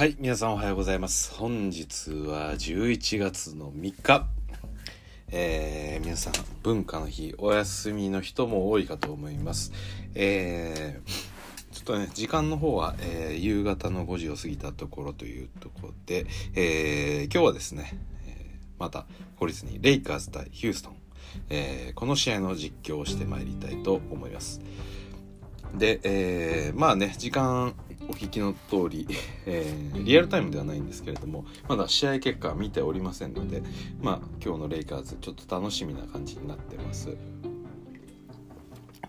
はい、皆さんおはようございます。本日は11月の3日。えー皆さん、文化の日、お休みの人も多いかと思います。えーちょっとね、時間の方は、えー夕方の5時を過ぎたところというところで、え今日はですね、えまた、懲りずにレイカーズ対ヒューストン、えこの試合の実況をしてまいりたいと思います。で、えまあね、時間お聞きの通り、えーリアルタイムではないんですけれども、まだ試合結果は見ておりませんので、まあ、今日のレイカーズ、ちょっと楽しみな感じになってます。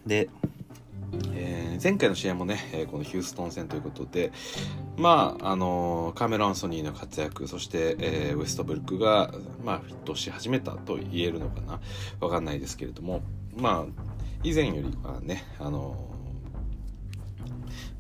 で、えー前回の試合もね、えーこのヒューストン戦ということで、まあ、あのーカメロ・アンソニーの活躍、そして、えーウエストブルックが、まあ、フィットし始めたと言えるのかなわかんないですけれども、まあ、以前よりはね、あのー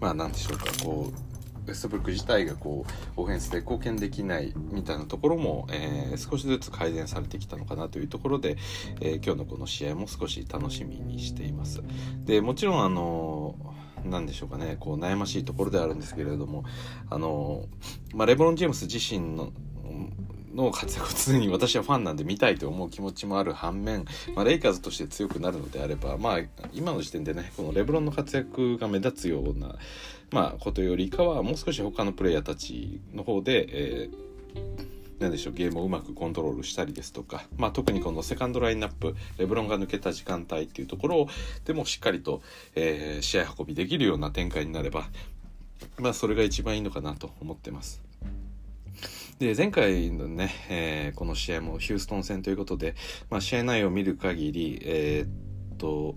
まあなんでしょうかこうウェストブルック自体がこうオフェンスで貢献できないみたいなところも、えー少しずつ改善されてきたのかなというところで、えー今日のこの試合も少し楽しみにしています。でもちろんあのなんでしょうかねこう悩ましいところではあるんですけれどもあの、まあ、レブロン・ジェームス自身のの活躍を常に私はファンなんで見たいと思う気持ちもある反面、まあ、レイカーズとして強くなるのであれば、まあ、今の時点でねこのレブロンの活躍が目立つような、まあ、ことよりかはもう少し他のプレイヤーたちの方で、えーなんでしょうゲームをうまくコントロールしたりですとか、まあ、特にこのセカンドラインナップレブロンが抜けた時間帯っていうところでもしっかりと、えー試合運びできるような展開になれば、まあ、それが一番いいのかなと思ってます。で前回のね、えーこの試合もヒューストン戦ということで、まあ、試合内容を見る限り、えーっと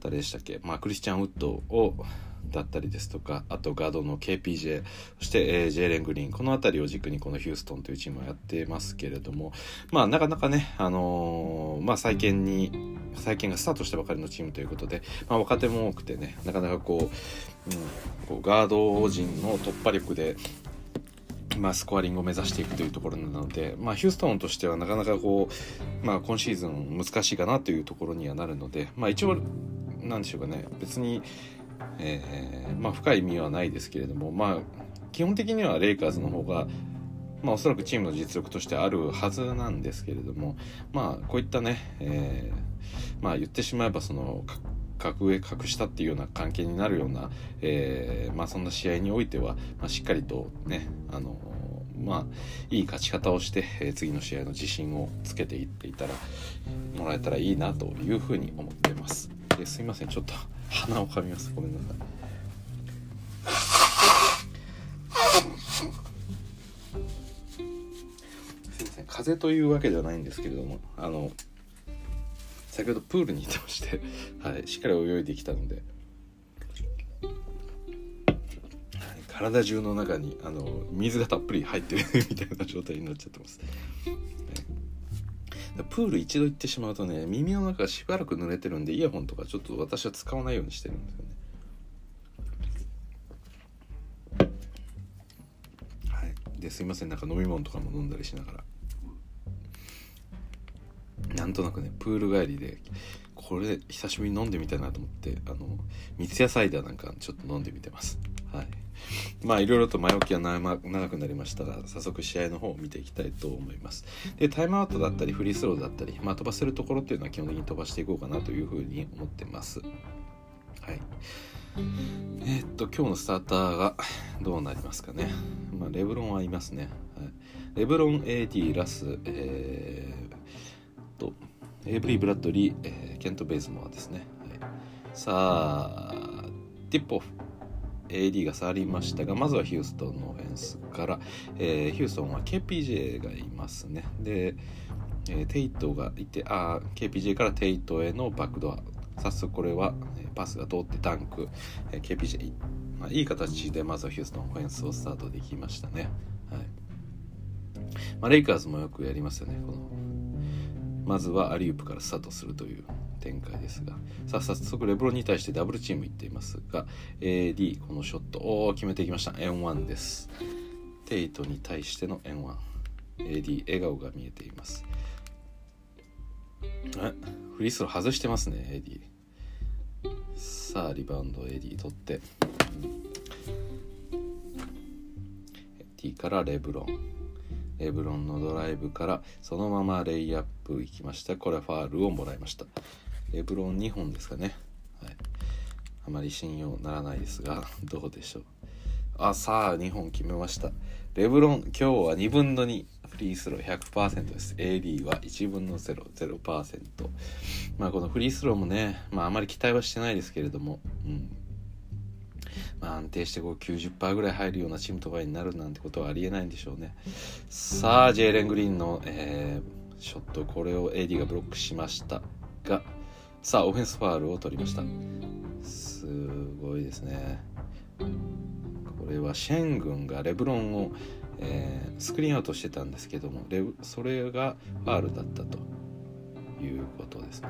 誰でしたっけ、まあ、クリスチャン・ウッドをだったりですとかあとガードの KPJ そして、えージェーレン・グリーンこの辺りを軸にこのヒューストンというチームをやってますけれどもまあなかなかね、あのーまあ、再建に再建がスタートしたばかりのチームということで、まあ、若手も多くてねなかなかこう,、うん、こうガード陣の突破力でまあ、スコアリングを目指していくというところなので、まあ、ヒューストンとしてはなかなかこう、まあ、今シーズン難しいかなというところにはなるので、まあ、一応なんでしょうかね。別に、えーまあ、深い意味はないですけれども、まあ、基本的にはレイカーズの方が、まあ、おそらくチームの実力としてあるはずなんですけれども、まあ、こういったね、えーまあ、言ってしまえばその格上格下っていうような関係になるような、えーまあ、そんな試合においては、まあ、しっかりとねあのまあいい勝ち方をして、えー次の試合の自信をつけていっていたらもらえたらいいなというふうに思ってます。ですいません。ちょっと鼻をかみます。ごめんなさい。すいません。風邪というわけではないんですけれどもあの先ほどプールに行ってまして、はい、しっかり泳いできたので、はい体中の中にあの水がたっぷり入ってるみたいな状態になっちゃってます、はい。プール一度行ってしまうとね耳の中がしばらく濡れてるんでイヤホンとかちょっと私は使わないようにしてるんですよね。はい。ですいませんなんか飲み物とかも飲んだりしながらなんとなくねプール帰りでこれ久しぶりに飲んでみたいなと思ってあの三ツ矢サイダーなんかちょっと飲んでみてます。はい。まあいろいろと前置きは長くなりましたが早速試合の方を見ていきたいと思います。でタイムアウトだったりフリースローだったり、まあ、飛ばせるところっていうのは基本的に飛ばしていこうかなというふうに思ってます。はい。えーっと今日のスターターがどうなりますかね、まあ、レブロンはいますね、はい、レブロン AD ラス、えー、とエイブリー・ブラッドリー、えーケント・ベイズモアですね、はい、さあティップオフ AD が触りましたがまずはヒューストンのオフェンスから、えーヒューストンは KPJ がいますね。で、えーテイトがいてあー KPJ からテイトへのバックドア。早速これはえパスが通ってダンク、えー KPJ、まあ、いい形でまずはヒューストンオフェンスをスタートできましたね、はい。まあ、レイカーズもよくやりますよねこのまずはアリウープからスタートするという展開ですが。さあ早速レブロンに対してダブルチームいっていますが AD このショット。お決めていきました。N1 です。テイトに対しての N1AD 笑顔が見えています。えフリースロー外してますね AD さあリバウンド AD 取って。ティからレブロン。レブロンのドライブからそのままレイアップ行きました。これはファールをもらいました。レブロン2本ですかね、はい、あまり信用ならないですが どうでしょう。あさあ2本決めました。レブロン今日は2分の2フリースロー100%です。AD は1分の00%まあこのフリースローもねまああまり期待はしてないですけれどもうん。まあ、安定してこう90%ぐらい入るようなチームとかになるなんてことはありえないんでしょうね。さあジェイレン・グリーンの、えー、ショットこれを AD がブロックしましたがさあオフェンスファールを取りました。すごいですね。これはシェン軍がレブロンを、えー、スクリーンアウトしてたんですけどもレそれがファールだったということですね。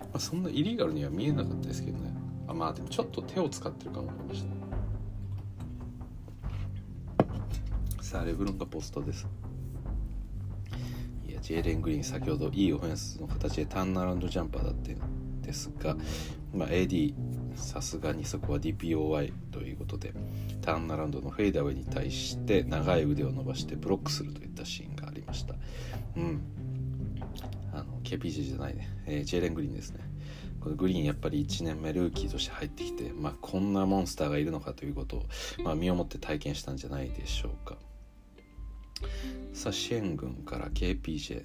まあ、そんなイリーガルには見えなかったですけどね。あまあでもちょっと手を使ってるかも思いましたさあレブロンがポストです。いやジェイレン・グリーン先ほどいいオフェンスの形でターンアラウンドジャンパーだってですが、まあ、AD さすがにそこは DPOY ということでターンアラウンドのフェイダーウェイに対して長い腕を伸ばしてブロックするといったシーンがありました。うん。あの KPG じゃないね、えー、ジェイレン・グリーンですね。このグリーンやっぱり1年目ルーキーとして入ってきて、まあ、こんなモンスターがいるのかということを、まあ、身をもって体験したんじゃないでしょうか。さあシェン軍から KPJ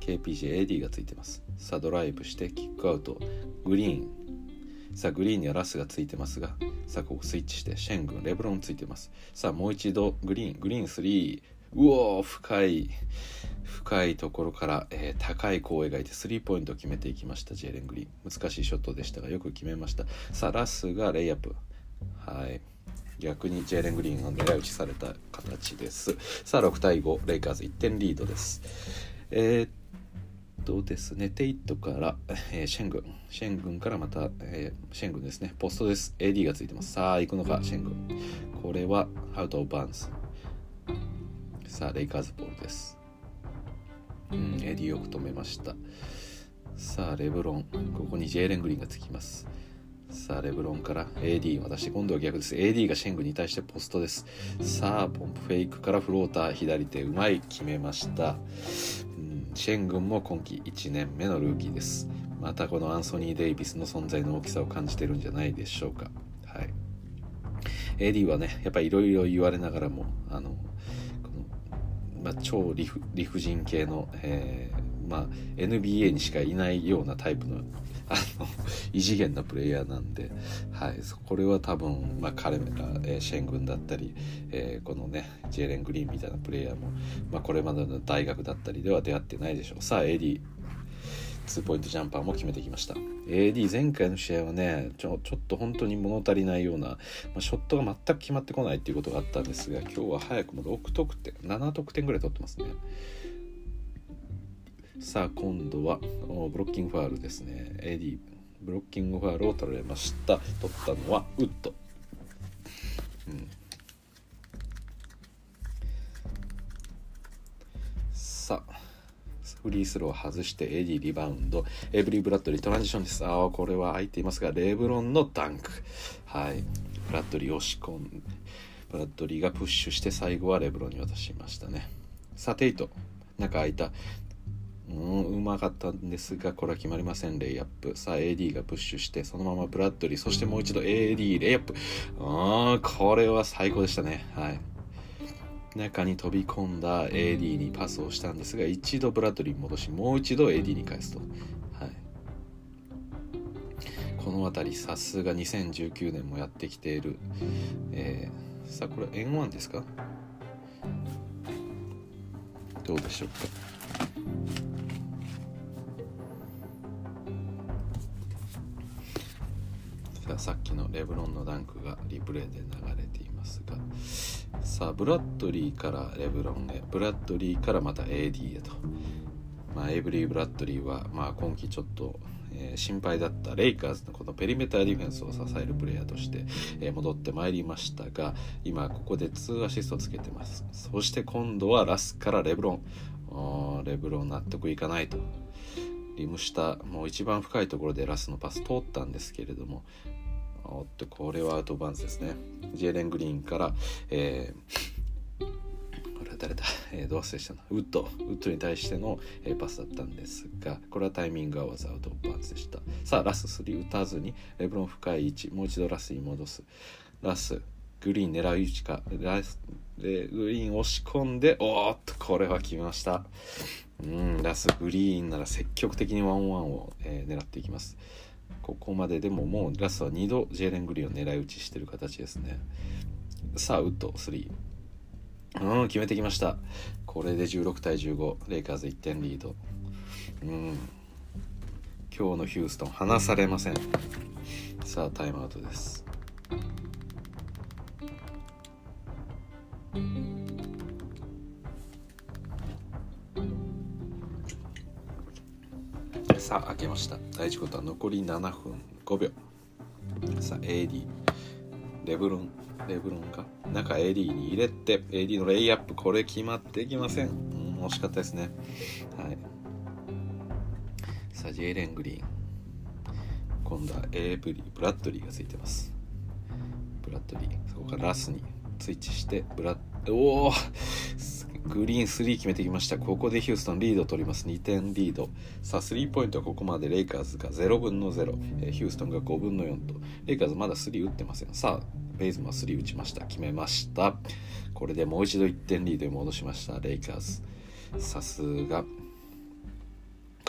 KPJAD がついてます。さあドライブしてキックアウト。グリーン。さあグリーンにはラスがついてますがさあここスイッチしてシェン軍レブロンついてます。さあもう一度グリーン。グリーン3うお深い。深いところから、えー、高い弧を描いてスリーポイントを決めていきましたジェレン・グリー。ン難しいショットでしたがよく決めました。さあラスがレイアップ。はい。逆にジェレン・グリーンが狙い撃ちされた形です。さあ6対5レイカーズ1点リードです。えー、っとですねテイトから、えー、シェングンシェングンからまた、えー、シェングンですね。ポストです。AD がついてます。さあ行くのかシェングンこれはアウトオブバウンズさあレイカーズボールです。うん。 AD よく止めました。さあレブロン。ここにジェイレン・グリーンがつきます。さあレブロンから AD 渡して今度は逆です。AD がシェングンに対してポストです。さあポンプフェイクからフローター左手うまい。決めました、うん、シェン軍も今季1年目のルーキーです。またこのアンソニー・デイビスの存在の大きさを感じてるんじゃないでしょうか。はい。AD はねやっぱりいろいろ言われながらもあのまあ、超理不尽系の、えーまあ、NBA にしかいないようなタイプのあの 異次元なプレイヤーなんで、はい、これは多分、まあ、彼が、えー、シェングンだったり、えー、このねジェイレン・グリーンみたいなプレイヤーも、まあ、これまでの大学だったりでは出会ってないでしょう。さあ AD ツーポイントジャンパーも決めてきました。AD 前回の試合はねちょちょっと本当に物足りないような、まあ、ショットが全く決まってこないっていうことがあったんですが今日は早くも6得点7得点ぐらい取ってますね。さあ今度はブロッキングファールですね。AD ブロッキングファールを取られました。取ったのはウッド、うん。さあフリースロー外して AD リバウンド。エイブリー・ブラッドリートランジションです。ああこれは空いていますがレブロンのダンク。はい。ブラッドリー押し込んブラッドリーがプッシュして最後はレブロンに渡しましたね。さあテイト。中空いた。うんうまかったんですがこれは決まりません。レイアップ。さあ AD がプッシュしてそのままブラッドリーそしてもう一度 AD レイアップ。ああこれは最高でしたね。はい。中に飛び込んだ AD にパスをしたんですが一度ブラッドリーに戻しもう一度 AD に返すと、はい、この辺りさすが2019年もやってきている、えー、さあこれ N1 ですか？どうでしょうか？さあさっきのレブロンのダンクがリプレイで流れていますがさあブラッドリーからレブロンへ。ブラッドリーからまた AD へと、まあ、エイブリー・ブラッドリーは、まあ、今季ちょっと、えー、心配だったレイカーズのこのペリメーターディフェンスを支えるプレイヤーとして、えー、戻ってまいりましたが今ここで2アシストつけてます。そして今度はラスからレブロン。レブロン納得いかないと。リム下もう一番深いところでラスのパス通ったんですけれどもおっとこれはアウトバンズですね。ジェレン・グリーンから、えーこれは誰だ、えー、どう忘れしたのウッド。ウッドに対しての、えーパスだったんですがこれはタイミング合わずアウトバンズでした。さあラス3打たずにレブロン深い位置もう一度ラスに戻す。ラスグリーン狙う位置か。ラスでグリーン押し込んでおーっとこれは決めました。うんラスグリーンなら積極的にワンワンを、えー狙っていきます。ここまででももうラストは2度ジェーレン・グリーンを狙い撃ちしてる形ですね。さあウッド3うん決めてきました。これで16対15レイカーズ1点リード。うん。今日のヒューストン離されません。さあタイムアウトです。さあ開けました。第1クォーター残り7分5秒。さあ AD レブロン。レブロンが中 AD に入れて AD のレイアップ。これ決まっていきません、うん、惜しかったですね。はい。さあジェイレン・グリーン。今度はエイブリー・ブラッドリーがついてます。ブラッドリー。そこからラスにスイッチしてブラッおおグリーン3決めてきました。ここでヒューストンリード取ります。2点リード。さあスリーポイントはここまで。レイカーズが0分の0、えーヒューストンが5分の4と。レイカーズまだ3打ってません。さあベイズも3打ちました。決めました。これでもう一度1点リードに戻しました。レイカーズ。さすが。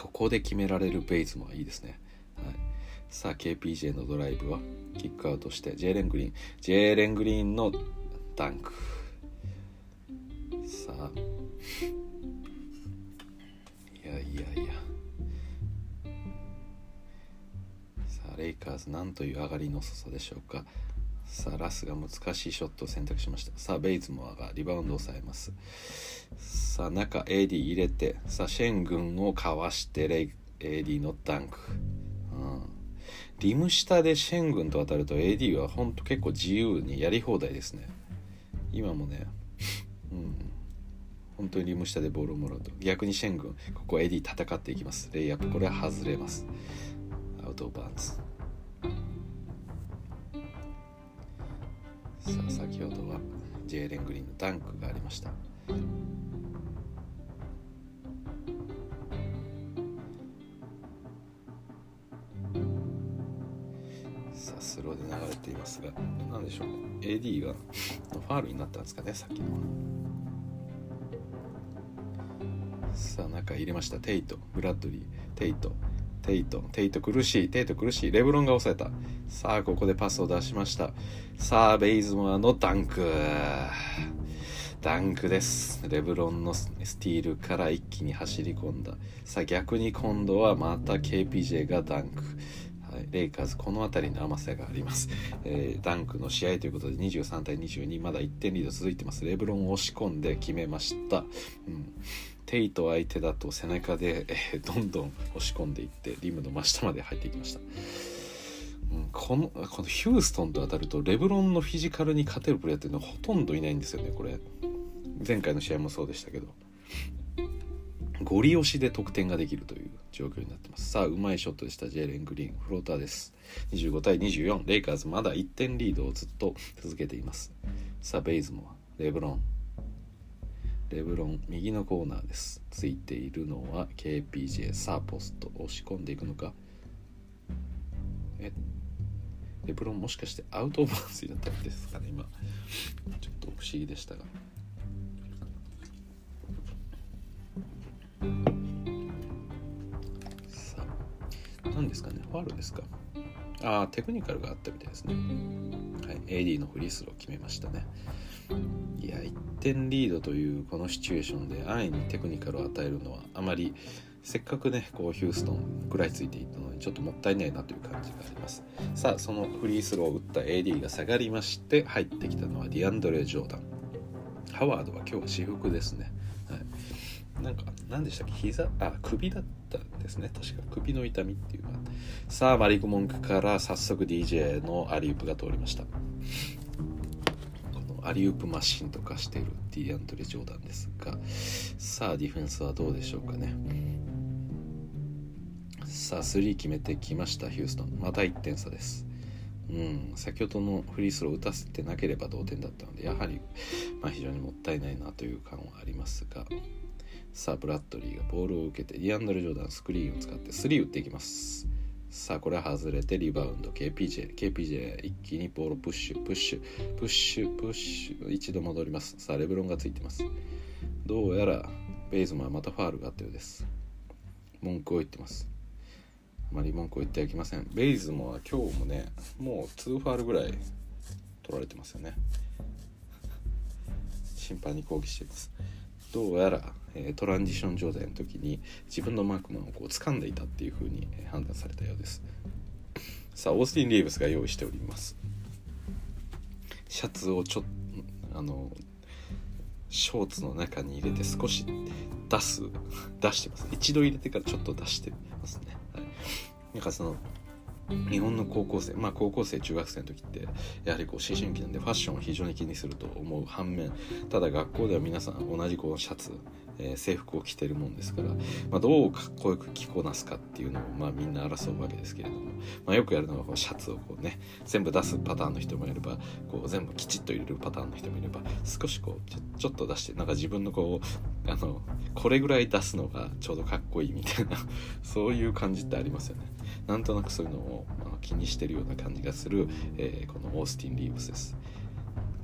ここで決められるベイズもいいですね、はい、さあ KPJ のドライブはキックアウトしてジェーレン・グリーン。ジェーレン・グリーンのダンク。いやいやいや。さあレイカーズなんという上がりの遅さでしょうか。さあラスが難しいショットを選択しました。さあベイズモアがリバウンドを抑えます。さあ中 AD 入れてさあシェン軍をかわしてレイ AD のダンク、うん、リム下でシェン軍と当たると AD はほんと結構自由にやり放題ですね。今もね。うん。本当にリム下でボールをもらうと。逆にシェン軍ここ AD 戦っていきます。レイアップこれは外れます。アウトバーンズ。さあ先ほどはジェイレン・グリーンのダンクがありました。さあスローで流れていますが何でしょう。か AD がファールになったんですかねさっきの。さあ中入れました。テイト。ブラッドリー。テイト。テイト。テイト苦しい。テイト苦しい。レブロンが抑えた。さあここでパスを出しました。さあベイズモアのダンク。ダンクです。レブロンのスティールから一気に走り込んだ。さあ逆に今度はまた KPJ がダンク。はい、レイカーズこの辺りの甘さがあります、えーダンクの試合ということで23対22まだ1点リード続いてます。レブロンを押し込んで決めました、うん、テイト相手だと背中で、えどんどん押し込んでいってリムの真下まで入っていきました。うんこのこのヒューストンと当たるとレブロンのフィジカルに勝てるプレーっていうのはほとんどいないんですよねこれ。前回の試合もそうでしたけど。ゴリ押しで得点ができるという状況になってます。さあうまいショットでした。ジェーレン・グリーン。フローターです。25対24レイカーズまだ1点リードをずっと続けています。さあベイズもレブロン。レブロン右のコーナーです。ついているのは KPJ さあポスト押し込んでいくのか。え？レブロンもしかしてアウトオブバウンスになったんですかね今。ちょっと不思議でしたが。さあ何ですかね？ファールですか？ああテクニカルがあったみたいですね。はい AD のフリースロー決めましたね。点リードというこのシチュエーションで安易にテクニカルを与えるのはあまりせっかくねこうヒューストン食らいついていったのにちょっともったいないなという感じがあります。さあそのフリースローを打った AD が下がりまして入ってきたのはディアンドレ・ジョーダン。ハワードは今日は私服ですね、はい、なんか何でしたっけ？膝？あ首だったんですね。確か。首の痛みっていうのは。さあマリック・モンクから早速 DJ のアリウープが通りました。リウープマシンとかしているディアンドレ・ジョーダンですがさあディフェンスはどうでしょうかね。さあ3決めてきましたヒューストン。また1点差です。うん、先ほどのフリースロー打たせてなければ同点だったのでやはり、まあ、非常にもったいないなという感はありますが。さあブラッドリーがボールを受けてディアンドル・ジョーダンスクリーンを使って3打っていきます。さあこれは外れてリバウンド。KPJ KPJ 一気にボールプッシュプッシュプッシュプッシュ一度戻りますさあレブロンがついてます。どうやらベイズマンまたファールがあったようです。文句を言ってます。あまり文句を言ってはいけません。ベイズもは今日もねもう2ファールぐらい取られてますよね。審判に抗議しています。どうやら、えー、トランジション状態の時に自分のマークマンをこう掴んでいたっていう風に判断されたようです。さあオースティン・リーブスが用意しております。シャツをちょっあのショーツの中に入れて少し出す。出してます。一度入れてからちょっと出してますね、はい、なんかその日本の高校生まあ高校生中学生の時ってやはりこう思春期なんでファッションを非常に気にすると思う反面ただ学校では皆さん同じこうシャツ、えー、制服を着てるもんですから、まあ、どうかっこよく着こなすかっていうのをまあみんな争うわけですけれども、まあ、よくやるのはこうシャツをこうね全部出すパターンの人もいればこう全部きちっと入れるパターンの人もいれば少しこうちょちょっと出してなんか自分のこうあのこれぐらい出すのがちょうどかっこいいみたいなそういう感じってありますよね。なんとなくそういうのを、気にしてるような感じがする、えー、このオースティン・リーブスです。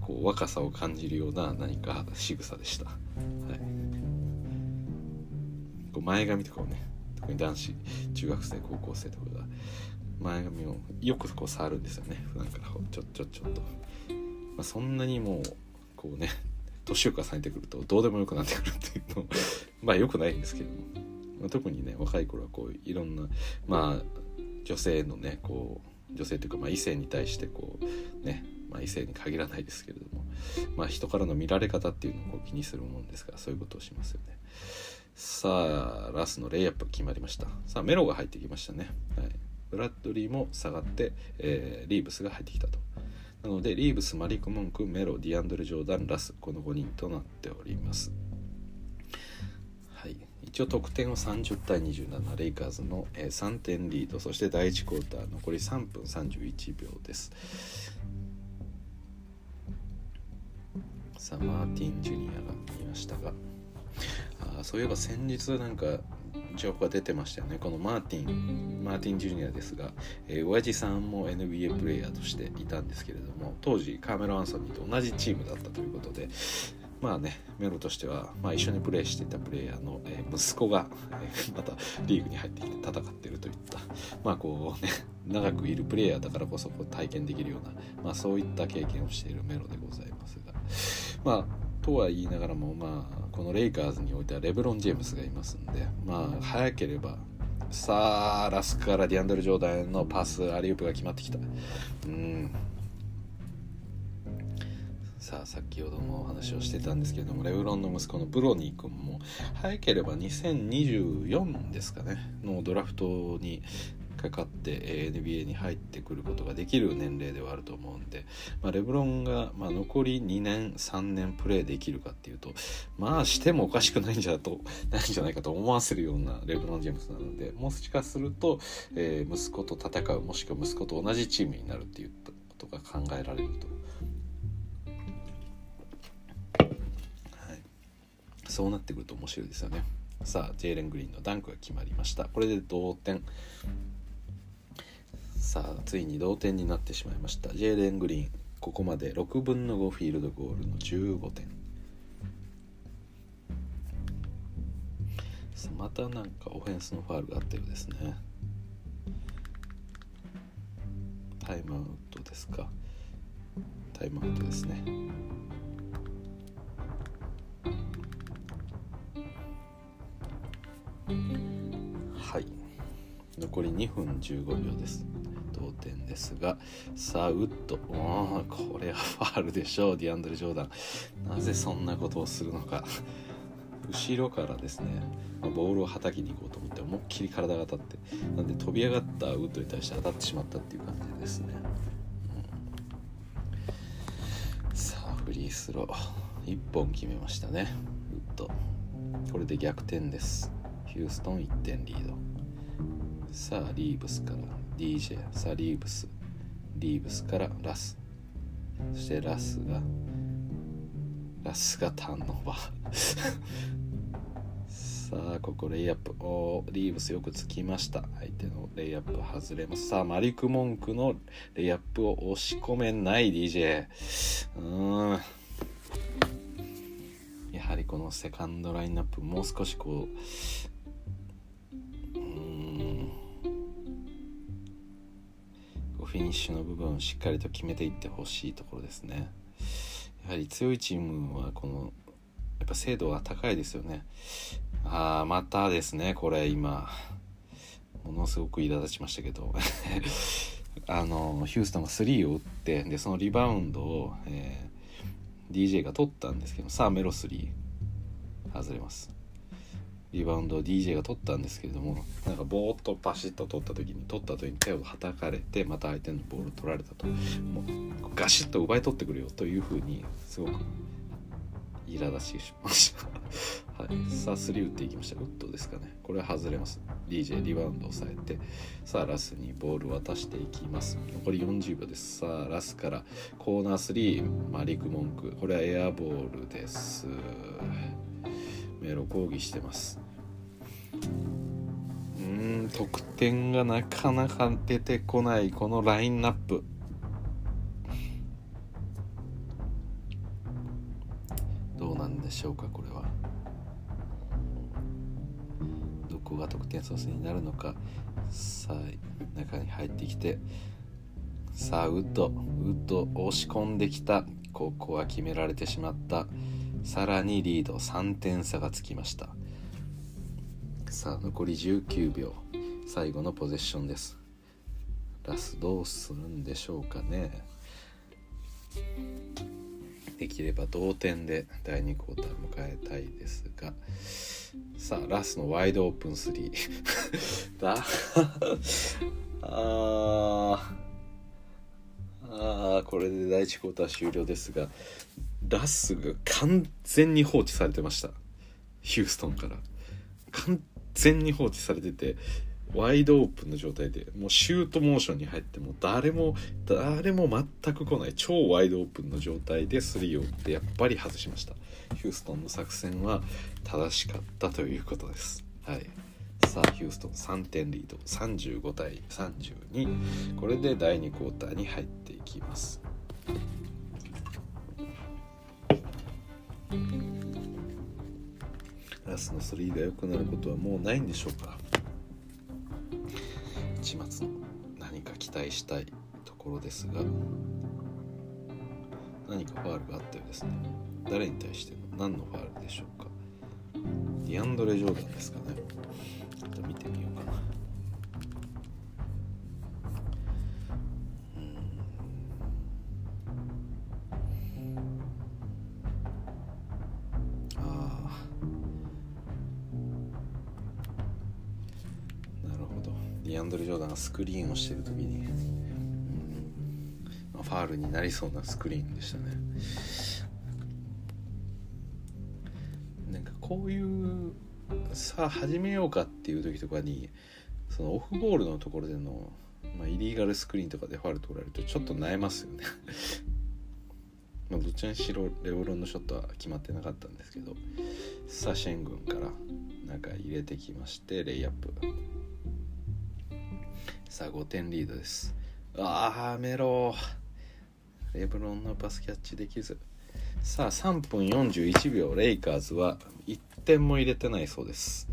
こう若さを感じるような何か仕草でした、はい、こう前髪とかをね特に男子中学生高校生とかが前髪をよくこう触るんですよね。普段からちょちょちょっと、まあ、そんなにもうこうね年を重ねてくるとどうでもよくなってくるっていうのまあよくないんですけども、特にね若い頃はこういろんなまあ女性のねこう女性というか、まあ、異性に対してこうね、まあ、異性に限らないですけれども、まあ、人からの見られ方っていうのをこう気にするもんですからそういうことをしますよね。さあラスのレイアップ決まりました。さあメロが入ってきましたね、はい、ブラッドリーも下がって、えー、リーブスが入ってきたと。なのでリーブスマリック・モンクメロディアンドル・ジョーダンラスこの5人となっております。一応得点は30対27レイカーズの3点リードそして第1クォーター残り3分31秒です。さあマーティン・ジュニアがいましたが。あそういえば先日なんか情報が出てましたよね。このマーティンマーティン・ジュニアですが、えー、親父さんも NBA プレーヤーとしていたんですけれども当時カーメロ・アンソニーと同じチームだったということでまあねメロとしては、まあ、一緒にプレーしていたプレイヤーの、えー、息子が、えー、またリーグに入ってきて戦っているといったまあこうね 長くいるプレイヤーだからこそこう体験できるような、まあ、そういった経験をしているメロでございますがまあとは言いながらもまあこのレイカーズにおいてはレブロン・ジェームスがいますんでまあ早ければさあラスからディアンドル・ジョーダンのパスアリウープが決まってきた。うん。さあ先ほどもお話をしてたんですけれどもレブロンの息子のブロニー君も早ければ2024ですかねのドラフトにかかって NBA に入ってくることができる年齢ではあると思うんで、まあ、レブロンが、ま、残り2年3年プレーできるかっていうとまあしてもおかしくないんじゃと ないんじゃないかと思わせるようなレブロン・ジェームスなのでもしかすると、えー、息子と戦うもしくは息子と同じチームになるっていうことが考えられると。そうなってくると面白いですよね。さあジェイレン・グリーンのダンクが決まりました。これで同点。さあついに同点になってしまいました。ジェイレン・グリーンここまで6分の5フィールドゴールの15点。またなんかオフェンスのファールがあったようですね。タイムアウトですか？タイムアウトですね。はい。残り2分15秒です。同点ですがさあウッドこれはファールでしょうディアンドレ・ジョーダン。なぜそんなことをするのか。後ろからですね、まあ、ボールをはたきに行こうと思って思いっきり体が当たってなんで飛び上がったウッドに対して当たってしまったっていう感じですね、うん、さあフリースロー。1本決めましたねウッド。これで逆転です。ヒューストン1点リード。さあリーブスから DJ さあリーブスリーブスからラス。そしてラスがラスがターンオーバー。さあここレイアップ。おリーブスよくつきました。相手のレイアップ外れます。さあマリク・モンクのレイアップを押し込めない DJ うん。やはりこのセカンドラインナップもう少しこうフィニッシュの部分をしっかりと決めていってほしいところですね。やはり強いチームはこのやっぱ精度が高いですよね。ああまたですねこれ今。ものすごく苛立ちましたけど。あのヒューストンが3を打ってでそのリバウンドを、えー、DJ が取ったんですけどさあメロ3外れます。リバウンドを DJ が取ったんですけれどもなんかボーッとパシッと取った時に取った時に手をはたかれてまた相手のボールを取られたと。もうガシッと奪い取ってくるよというふうにすごく苛立ちしました。はい。さあ3打っていきました。ウッドですかね。これは外れます。DJ リバウンドを抑えてさあラスにボール渡していきます。残り40秒です。さあラスからコーナー3マリク・モンク。これはエアボールです。メロ抗議してます。うん得点がなかなか出てこないこのラインナップ。どうなんでしょうかこれは。どこが得点ソースになるのか。さあ中に入ってきてさあウッド。ウッド押し込んできた。ここは決められてしまった。さらにリード3点差がつきました。さあ残り19秒。最後のポゼッションです。ラスどうするんでしょうかね。できれば同点で第2クォーター迎えたいですが。さあラスのワイドオープン3 だ。ああこれで第1クォーター終了ですが。ラスが完全に放置されてました。ヒューストンから。完全に放置されててワイドオープンの状態でもうシュートモーションに入っても誰も誰も全く来ない超ワイドオープンの状態で3を打ってやっぱり外しました。ヒューストンの作戦は正しかったということです。はい。さあヒューストン3点リード。35対32これで第2クォーターに入っていきます。ラスの3が良くなることはもうないんでしょうか？始末の何か期待したいところですが。何かファールがあったようですね。誰に対しての何のファールでしょうか？ディアンドレ・ジョーダンですかね。ちょっと見てみようかなンドル・ジョーダンがスクリーンをしてる時に、うん、ファールになりそうなスクリーンでしたね。なんかこういうさあ始めようかっていう時とかにそのオフボールのところでの、まあ、イリーガルスクリーンとかでファール取られるとちょっと悩ますよね。まあどっちにしろレオロンのショットは決まってなかったんですけどさあシェン軍から中入れてきましてレイアップ。さあ5点リードです。ああメロレブロンのパスキャッチできず。さあ3分41秒レイカーズは1点も入れてないそうです、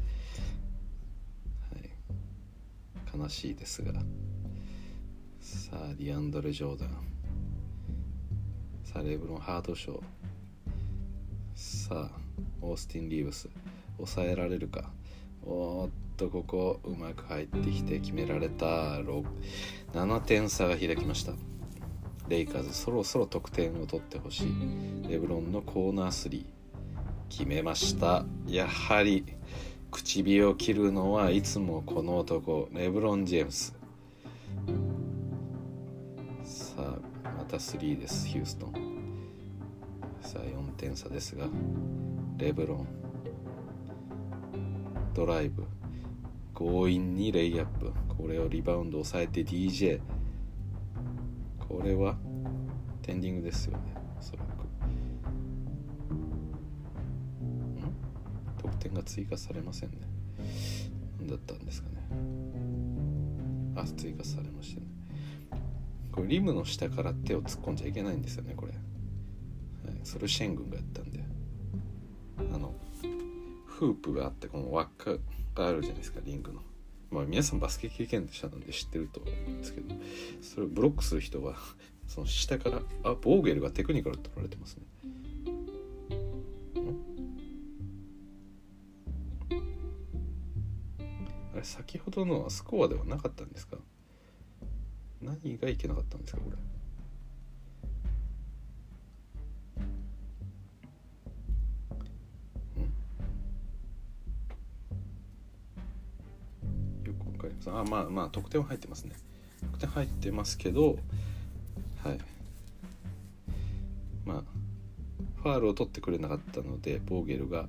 はい、悲しいですが。さあディアンドレ・ジョーダン。さあレブロンハードショー。さあオースティン・リーブス。抑えられるか。おーっとここうまく入ってきて決められた7点差が開きました。レイカーズそろそろ得点を取ってほしい。レブロンのコーナー3決めました。やはり唇を切るのはいつもこの男。レブロン・ジェームス。さあまた3です。ヒューストン。さあ4点差ですがレブロン。ドライブ。強引にレイアップ。これをリバウンド抑えて DJ これはテンディングですよね。おそらく。ん？得点が追加されませんね。何だったんですかね。あ追加されましたね。これリムの下から手を突っ込んじゃいけないんですよねこれ、はい、それをシェン軍がやったんで。あのフープがあってこの輪っかがあるじゃないですかリングの。まあ皆さんバスケ経験者なんで知ってると思うんですけどそれをブロックする人は その下からあボーゲルがテクニカル取られてますね。あれ先ほどのはスコアではなかったんですか？何がいけなかったんですかこれ？かります。あまあまあ得点は入ってますね。得点入ってますけどはい。まあファールを取ってくれなかったのでボーゲルが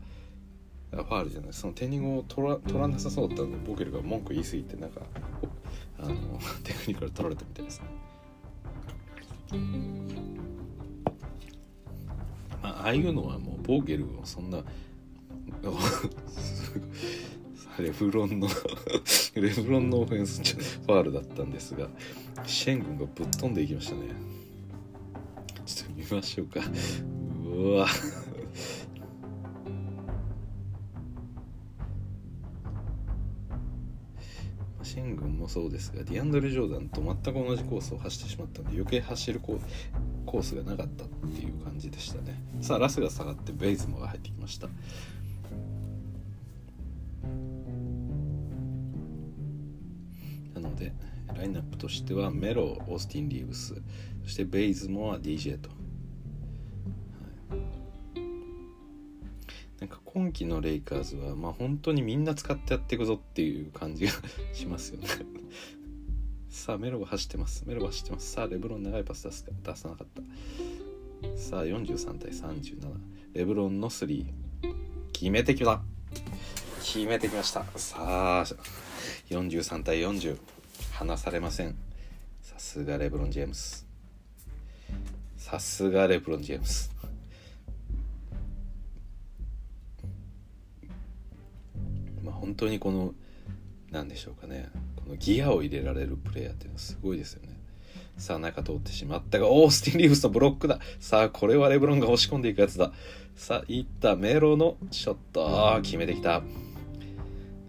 ファールじゃないそのテニングを取ら取らなさそうだったのでボーゲルが文句言い過ぎてなんかあの テクニカル取られたみたいですね。まあああいうのはもうボーゲルをそんな レブロンの レブロンのオフェンスファールだったんですがシェン軍がぶっ飛んでいきましたね。ちょっと見ましょうか。うわ。シェン軍もそうですがディアンドレ・ジョーダンと全く同じコースを走ってしまったので余計走るコースがなかったっていう感じでしたね。さあラスが下がってベイズモが入ってきました。なのでラインナップとしてはメロオースティン・リーブスそしてベイズモは DJ と、はい、なんか今季のレイカーズはまあ本当にみんな使ってやっていくぞっていう感じが しますよね。さあメロが走ってます。メロが走ってます。さあレブロン長いパス出すか出さなかった。さあ43対37レブロンの3決めてきた。決めてきました。さあ43対40離されません。さすがレブロン・ジェームス。さすがレブロン・ジェームス。まあ本当にこの何でしょうかね。このギアを入れられるプレイヤーっていうのはすごいですよね。さあ中通ってしまったがオースティン・リーブスのブロックだ。さあこれはレブロンが押し込んでいくやつだ。さあいったメロのショット。決めてきた。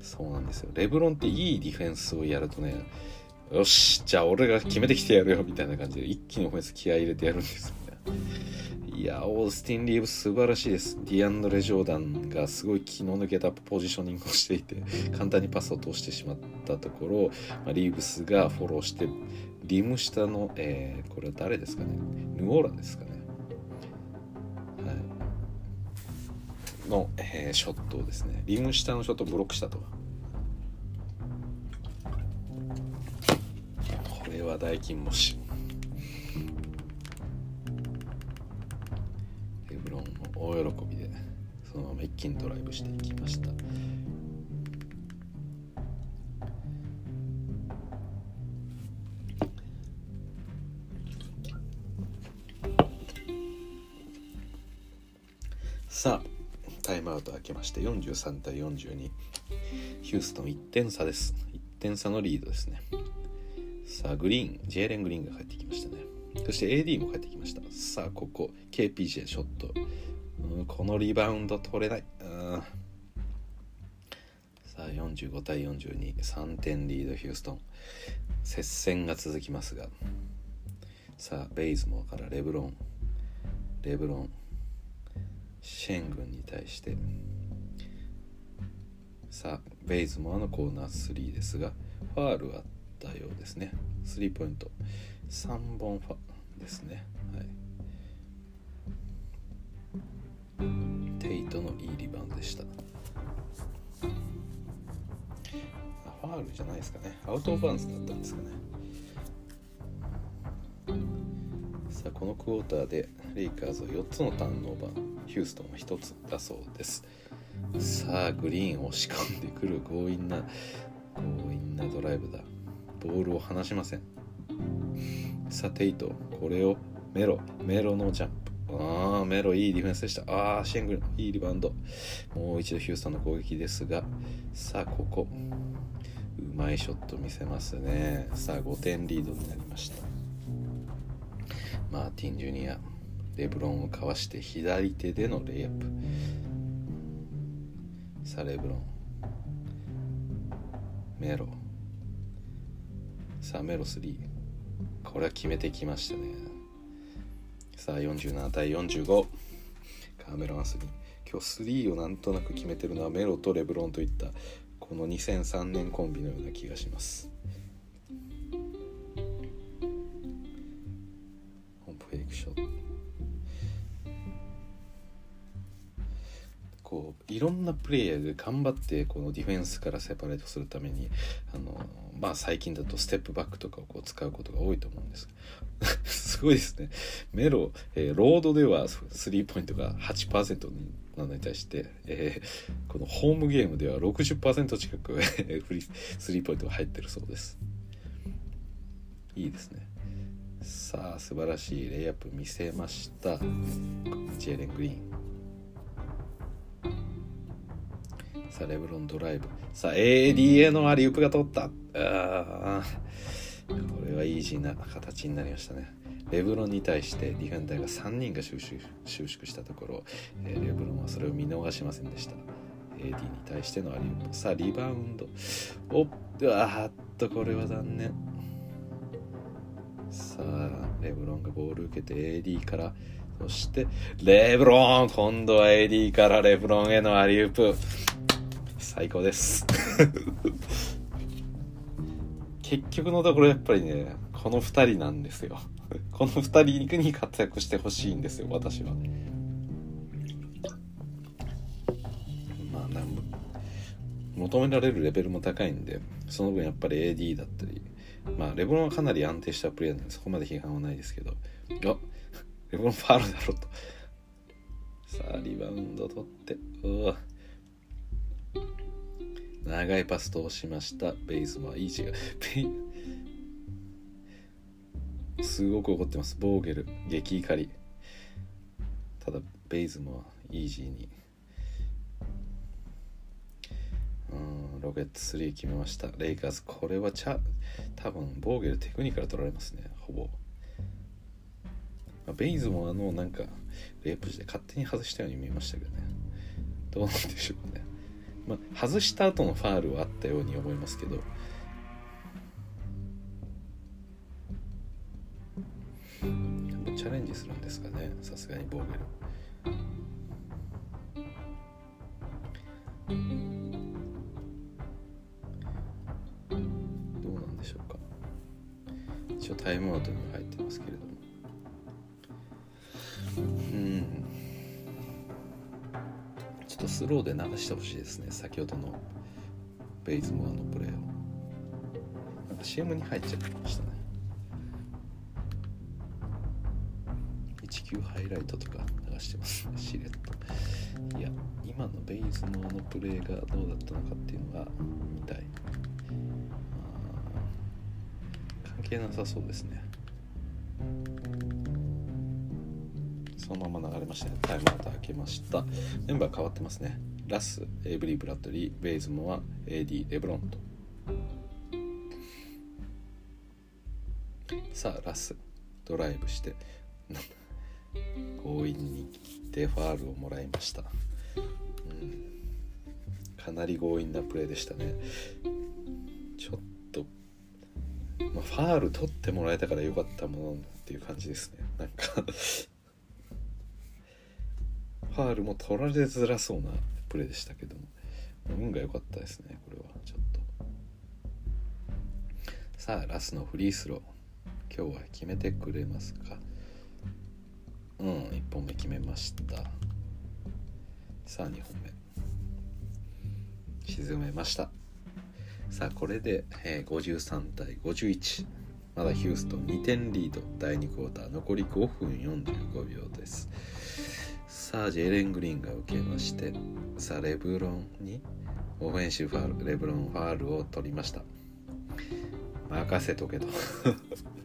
そうなんですよ。レブロンっていいディフェンスをやるとねよしじゃあ俺が決めてきてやるよみたいな感じで一気にオフェンス気合い入れてやるんですよね。いやオースティン・リーブ素晴らしいです。ディアンドレ・ジョーダンがすごい気の抜けたポジショニングをしていて簡単にパスを通してしまったところ、まあ、リーブスがフォローしてリム下の、えー、これは誰ですかね？ヌオーラですかね？はい。の、えー、ショットをですねリム下のショットをブロックしたと。は大金星レブロンも大喜びでそのまま一気にドライブしていきましたさあタイムアウト明けまして43対42ヒューストン1点差です1点差のリードですねさあ、グリーン、ジェーレン・グリーンが帰ってきましたね。そして AD も帰ってきました。さあ、ここ、KPJ ショット。うん、このリバウンド取れない。うんさあ、45対42、3点リード、ヒューストン。接戦が続きますが。さあ、ベイズモアからレブロン。レブロン。シェン軍に対して。さあ、ベイズモアのコーナー3ですが、ファールはたようですね。スリーポイント。3本ファですね。はい。テイトのいいリバウンドでした。ファールじゃないですかね。アウトオブバウンズだったんですかね。さあこのクォーターでレイカーズは4つのターンオーバー。ヒューストンは1つだそうです。さあグリーンを押し込んでくる強引な強引なドライブだ。ボールを離しません。さテイトこれをメロメロのジャンプ。ああメロいいディフェンスでした。ああシェングルいいリバウンド。もう一度ヒューストンの攻撃ですが。さあここ。うまいショット見せますね。さあ5点リードになりました。マーティン・ジュニア。レブロンをかわして左手でのレイアップ。さあレブロン。メロ。さあメロ3これは決めてきましたね。さあ47対45カーメロン・アスリー。今日3をなんとなく決めてるのはメロとレブロンといったこの2003年コンビのような気がします。ホンプフェイクショットこういろんなプレイヤーが頑張ってこのディフェンスからセパレートするためにあのまあ最近だとステップバックとかをこう使うことが多いと思うんです。すごいですね。メロ、えー、ロードではスリーポイントが8%なのに対して、えー、このホームゲームでは60%近くスリーポイントが入ってるそうです。いいですね。さあ素晴らしいレイアップ見せました。ジェーレン・グリーン。さあレブロンドライブ。さあ ADA のアリウープが通った。あこれはイージーな形になりましたね。レブロンに対してディフェンダーが3人が収縮収縮したところ、え、レブロンはそれを見逃しませんでした。AD に対してのアリウープ。さあリバウンド。おっあっとこれは残念。さあレブロンがボール受けて AD からそしてレブロン今度は AD からレブロンへのアリウープ。最高です。結局のところやっぱりねこの2人なんですよ。この2人に活躍してほしいんですよ私は。まあなん求められるレベルも高いんでその分やっぱり AD だったり。まあレブロンはかなり安定したプレーなんでそこまで批判はないですけど。あレブロンファールだろうと。さあリバウンド取って。うわ。長いパス通しました。ベイズもイージーがすごく怒ってます。ボーゲル激怒り。ただベイズもイージーに。うんロケット3決めました。レイカーズこれはちゃ多分ボーゲルテクニカル取られますねほぼ。ベイズもあのなんかレイプして勝手に外したように見えましたけどね。どうなんでしょうかね。まあ、外した後のファールはあったように思いますけど。チャレンジするんですかねさすがにボーゲル。どうなんでしょうか。一応タイムアウトに入ってますけれどっとスローで流してほしいですね。先ほどのベイズモアのプレーを。なんか CM に入っちゃいましたね。19ハイライトとか流してます。ねしれっといや今のベイズモアのプレーがどうだったのかっていうのが見たい。関係なさそうですね。そのまま流れましたね。タイムアウト開けました。メンバー変わってますね。ラスエイブリー・ブラッドリーベイズモア AD レブロンと。さあラスドライブして。強引にデファールをもらいました、うん、かなり強引なプレーでしたね。ちょっと、まあ、ファール取ってもらえたからよかったものっていう感じですね。なんかファールも取られづらそうなプレーでしたけども運が良かったですねこれはちょっとさあラスのフリースロー今日は決めてくれますかうん1本目決めましたさあ2本目沈めましたさあこれで、えー、53対51まだヒューストン2点リード第2クォーター残り5分45秒ですさあジェレン・グリーンが受けましてさあレブロンにオフェンシブファールレブロンファールを取りました。任せとけと。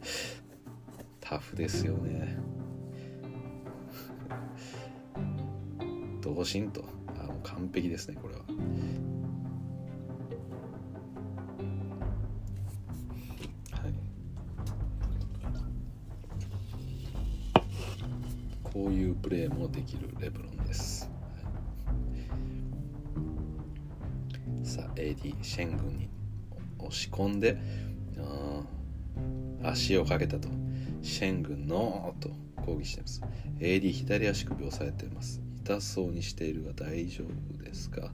タフですよね。同心と。あの完璧ですねこれは。こういうプレーもできるレブロンです、さあ AD シェン軍に押し込んで足をかけたと。シェン軍のと抗議しています。AD 左足首を押さえています。痛そうにしているが大丈夫ですか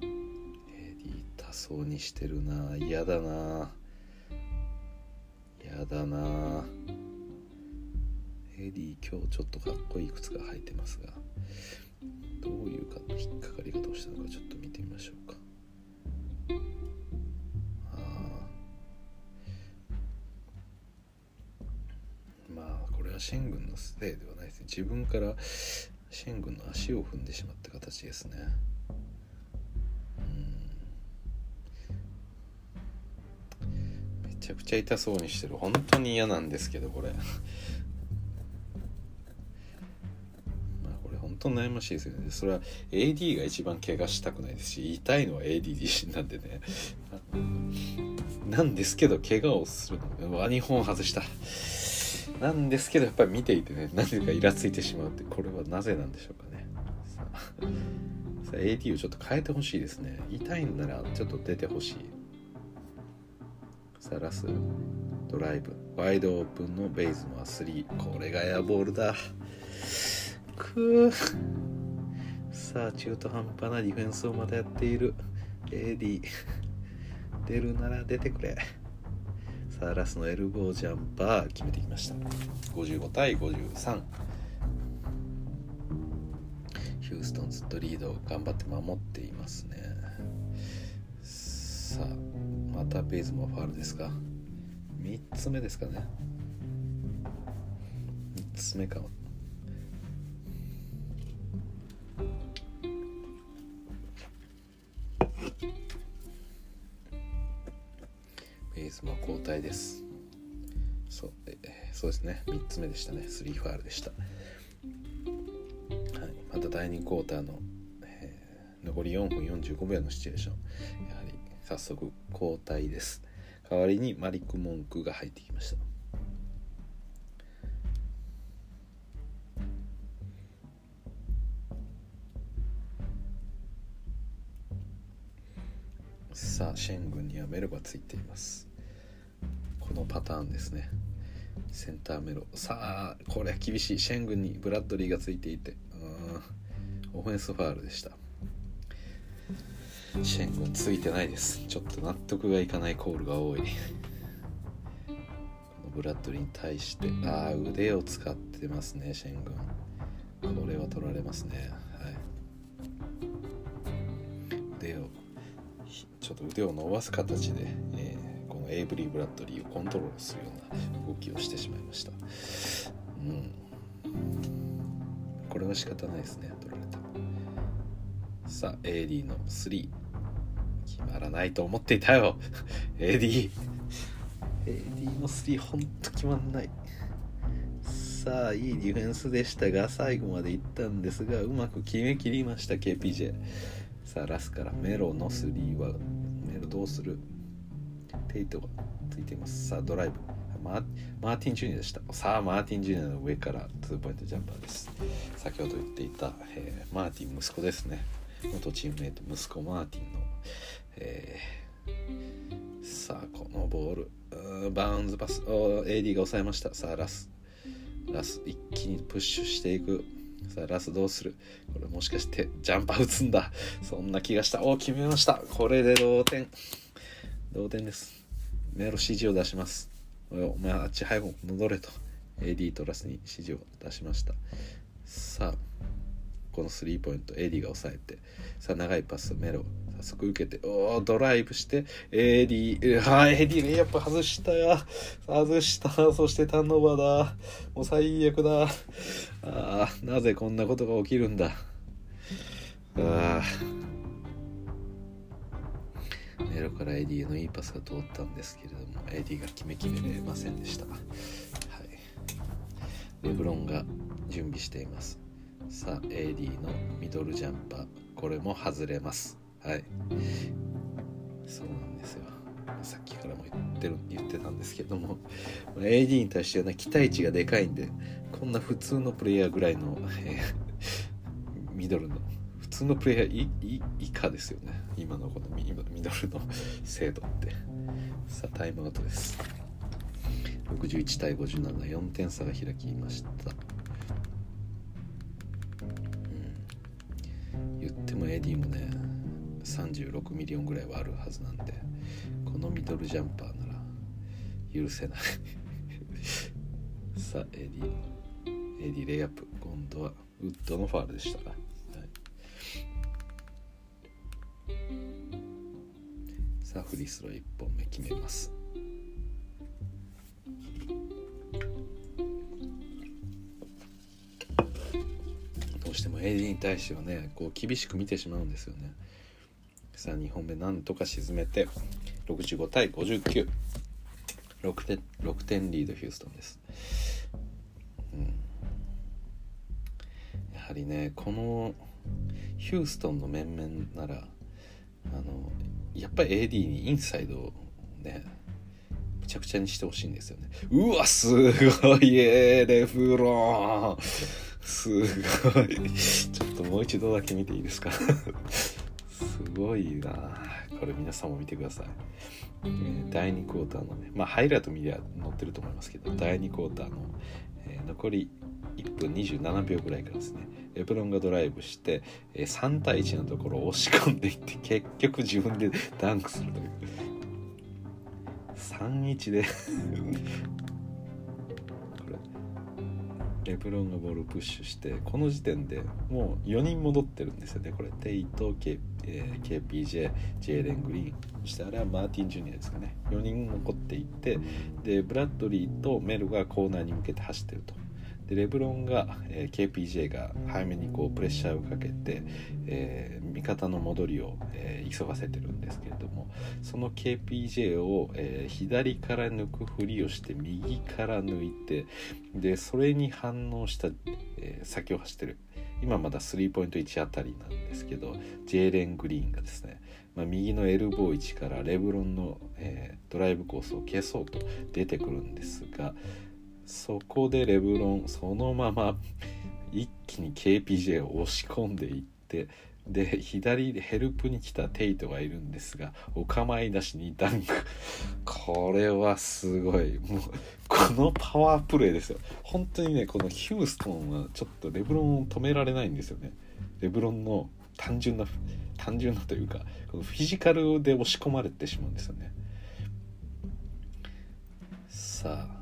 ？AD 痛そうにしてるな。嫌だな。嫌だな。AD 今日ちょっとかっこいい靴が履いてますがどういうか引っかかり方をしたのかちょっと見てみましょうか。あー。まあこれはシェン軍のせいではないですね。自分からシェン軍の足を踏んでしまった形ですね。めちゃくちゃ痛そうにしてる。本当に嫌なんですけどこれ。当悩ましいですよね。それは AD が一番怪我したくないですし痛いのは AD 自身なんでね。なんですけど怪我をするの。うわ2本外した。なんですけどやっぱり見ていてねなぜかイラついてしまうってこれはなぜなんでしょうかね。さあさあ AD をちょっと変えてほしいですね。痛いんならちょっと出てほしい。さあラスドライブ。ワイドオープンのベイズも3これがエアボールだ。くさあ中途半端なディフェンスをまたやっている。AD 出るなら出てくれ。さあラスのエルボージャンパー決めてきました。55対53ヒューストンずっとリードを頑張って守っていますね。さあまたベイズもファールですか？3つ目ですかね。3つ目かベースも交代です。そうそうですね。3つ目でしたね。3ファールでした、はい、また第2クォーターの、えー残り4分45秒のシチュエーション。やはり早速交代です。代わりにマリック・モンクが入ってきました。さあシェン軍にはメロがついています。このパターンですね。センターメロ。さあこれは厳しい。シェン軍にブラッドリーがついていて。オフェンスファールでした。シェン軍ついてないです。ちょっと納得がいかないコールが多い。このブラッドリーに対してああ腕を使ってますねシェン軍これは取られますね。はい。腕をちょっと腕を伸ばす形で、えーエイブリー・ブラッドリーをコントロールするような動きをしてしまいました。うん。これは仕方ないですね取られたさあ AD の3決まらないと思っていたよ。AD AD の3ほんと決まんない。さあいいディフェンスでしたが最後までいったんですがうまく決めきりました KPJ さあラスからメロの3はメロどうする？テイトがついています。さあドライブ。マーティン・ジュニアでした。さあマーティン・ジュニアの上からツーポイントジャンパーです。先ほど言っていた、えーマーティン息子ですね。元チームメイト息子マーティンの、えーさあこのボール。ーバウンズパス。おー AD が抑えました。さあラス。ラス一気にプッシュしていく。さあラスどうする？これもしかしてジャンパー打つんだ。そんな気がした。お決めました。これで同点。同点です。メロ指示を出します。おお前あっち早く戻れと。AD とラスに指示を出しました。さあこのスリーポイント AD が抑えて。さあ長いパスメロ早速受けて。おードライブして AD はい AD レイアップ外したよ。外した。そしてターンオーバーだ。もう最悪だ。あーなぜこんなことが起きるんだ。あー。メロから AD へのいいパスが通ったんですけれども AD が決めきれませんでした。はい。レブロンが準備しています。さあ AD のミドルジャンパー。これも外れます。はい。そうなんですよ。さっきからも言ってる言ってたんですけども。AD に対してはね期待値がでかいんでこんな普通のプレイヤーぐらいの、えー、ミドルの普通のプレイヤー以下ですよね。今のこのミミドルの精度って。さあタイムアウトです。61対574点差が開きました、うん、言っても AD もね36ミリオンぐらいはあるはずなんでこのミドルジャンパーなら許せない。さあ AD AD レイアップ。今度はウッドのファールでした。さあフリースロー1本目決めます。どうしても AD に対してはねこう厳しく見てしまうんですよね。さあ2本目なんとか沈めて65対596点 ,6 点リードヒューストンです、うん、やはりねこのヒューストンの面々ならあのやっぱり AD にインサイドをねむちゃくちゃにしてほしいんですよね。うわすごいえレフロンすごい。ちょっともう一度だけ見ていいですか？すごいな。これ皆さんも見てください、えー、第2クォーターのねまあハイライト見りゃ載ってると思いますけど第2クォーターの、えー、残り1分27秒ぐらいからですねエプロンがドライブして、え、3対1のところを押し込んでいって結局自分でダンクするという。3-1でレブロンがボールプッシュしてこの時点でもう4人戻ってるんですよ。ねこれテイト、K えー、KPJ ジェイレン・グリーン。そしてあれはマーティン・ジュニアですかね。4人残っていってでブラッドリーとメルがコーナーに向けて走ってると。でレブロンが、えー、KPJ が早めにこうプレッシャーをかけて、えー、味方の戻りを、えー、急がせてるんですけれどもその KPJ を、えー、左から抜くふりをして右から抜いてでそれに反応した、え、先を走ってる。今まだスリーポイント1あたりなんですけどジェイレン・グリーンがですね、まあ、右のエルボー位置からレブロンの、え、ドライブコースを消そうと出てくるんですがそこでレブロンそのまま 一気に KPJ を押し込んでいってで左でヘルプに来たテイトがいるんですがお構いなしにダンクこれはすごい。もうこのパワープレーですよ。本当にねこのヒューストンはちょっとレブロンを止められないんですよね。レブロンの単純な単純なというかこのフィジカルで押し込まれてしまうんですよね。さあ。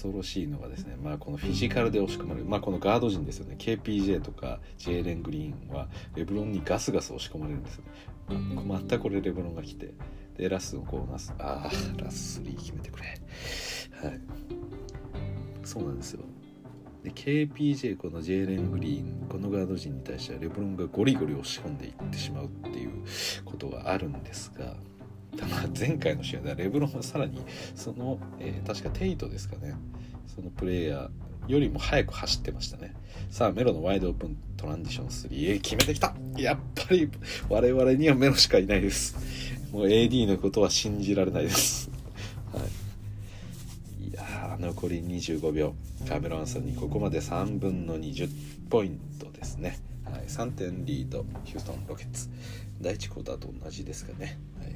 恐ろしいのがですね、まあ、このフィジカルで押し込まれる、まあ、このガード陣ですよね。KPJ とかジェイレン・グリーンはレブロンにガスガス押し込まれるんですよね、またこれレブロンが来てでラスをこうなす。ああラス3決めてくれ。はい。そうなんですよ。で KPJ このジェイレン・グリーンこのガード陣に対してはレブロンがゴリゴリ押し込んでいってしまうっていうことがあるんですが前回の試合ではレブロンはさらにその、えー、確かテイトですかね。そのプレイヤーよりも早く走ってましたね。さあメロのワイドオープントランジション3決めてきた。やっぱり我々にはメロしかいないです。もう AD のことは信じられないです。はい。いや残り25秒。カメロンさんにここまで3分の20ポイントですね。はい、3点リードヒューストン・ロケッツ。第1クォーターと同じですかね、はい、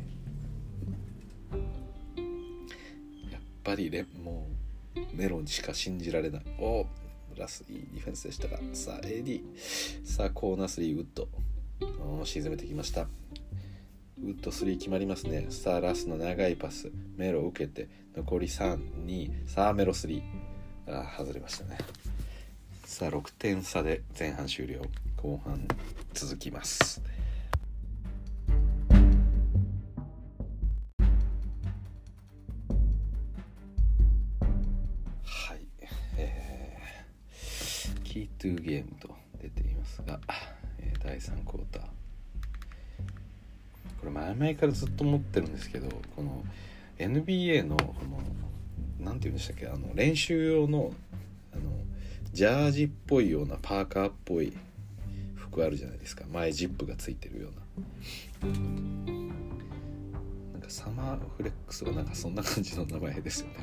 ぱりレもうメロンしか信じられない。おラスいいディフェンスでしたが。さあ AD さあコーナー3ウッド。沈めてきました。ウッド3決まりますね。さあラスの長いパス。メロを受けて残り32さあメロ3あ外れましたね。さあ6点差で前半終了。後半続きます。トゥーゲームと出ていますが、えー、第3クォーター。これ前々からずっと思ってるんですけどこの NBA のこの何て言うんでしたっけあの練習用のあのジャージっぽいようなパーカーっぽい服あるじゃないですか。前ジップがついてるような。なんかサマーフレックスはなんかそんな感じの名前ですよね。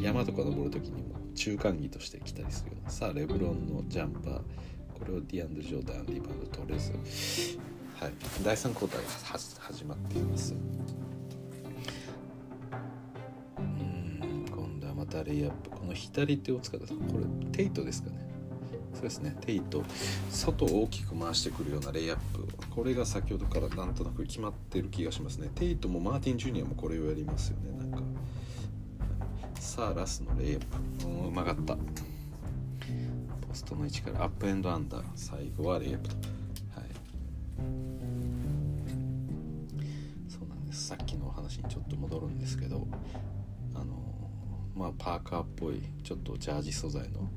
山とか登る時にも中間着として着たりするような。さあレブロンのジャンパー。これをディアンド・ジョーダンリバウンド取れずはい。第3交代が始まっています。うん今度はまたレイアップ。この左手を使った。これテイトですかね。そうですね。テイト。外を大きく回してくるようなレイアップ。これが先ほどからなんとなく決まってる気がしますね。テイトもマーティン・ジュニアもこれをやりますよね。なんか。さあラスのレイアップ。うんうまかった。ポストの位置から。アップエンドアンダー。最後はレイアップと。はい。そうなんです。さっきのお話にちょっと戻るんですけどあのまあパーカーっぽいちょっとジャージ素材の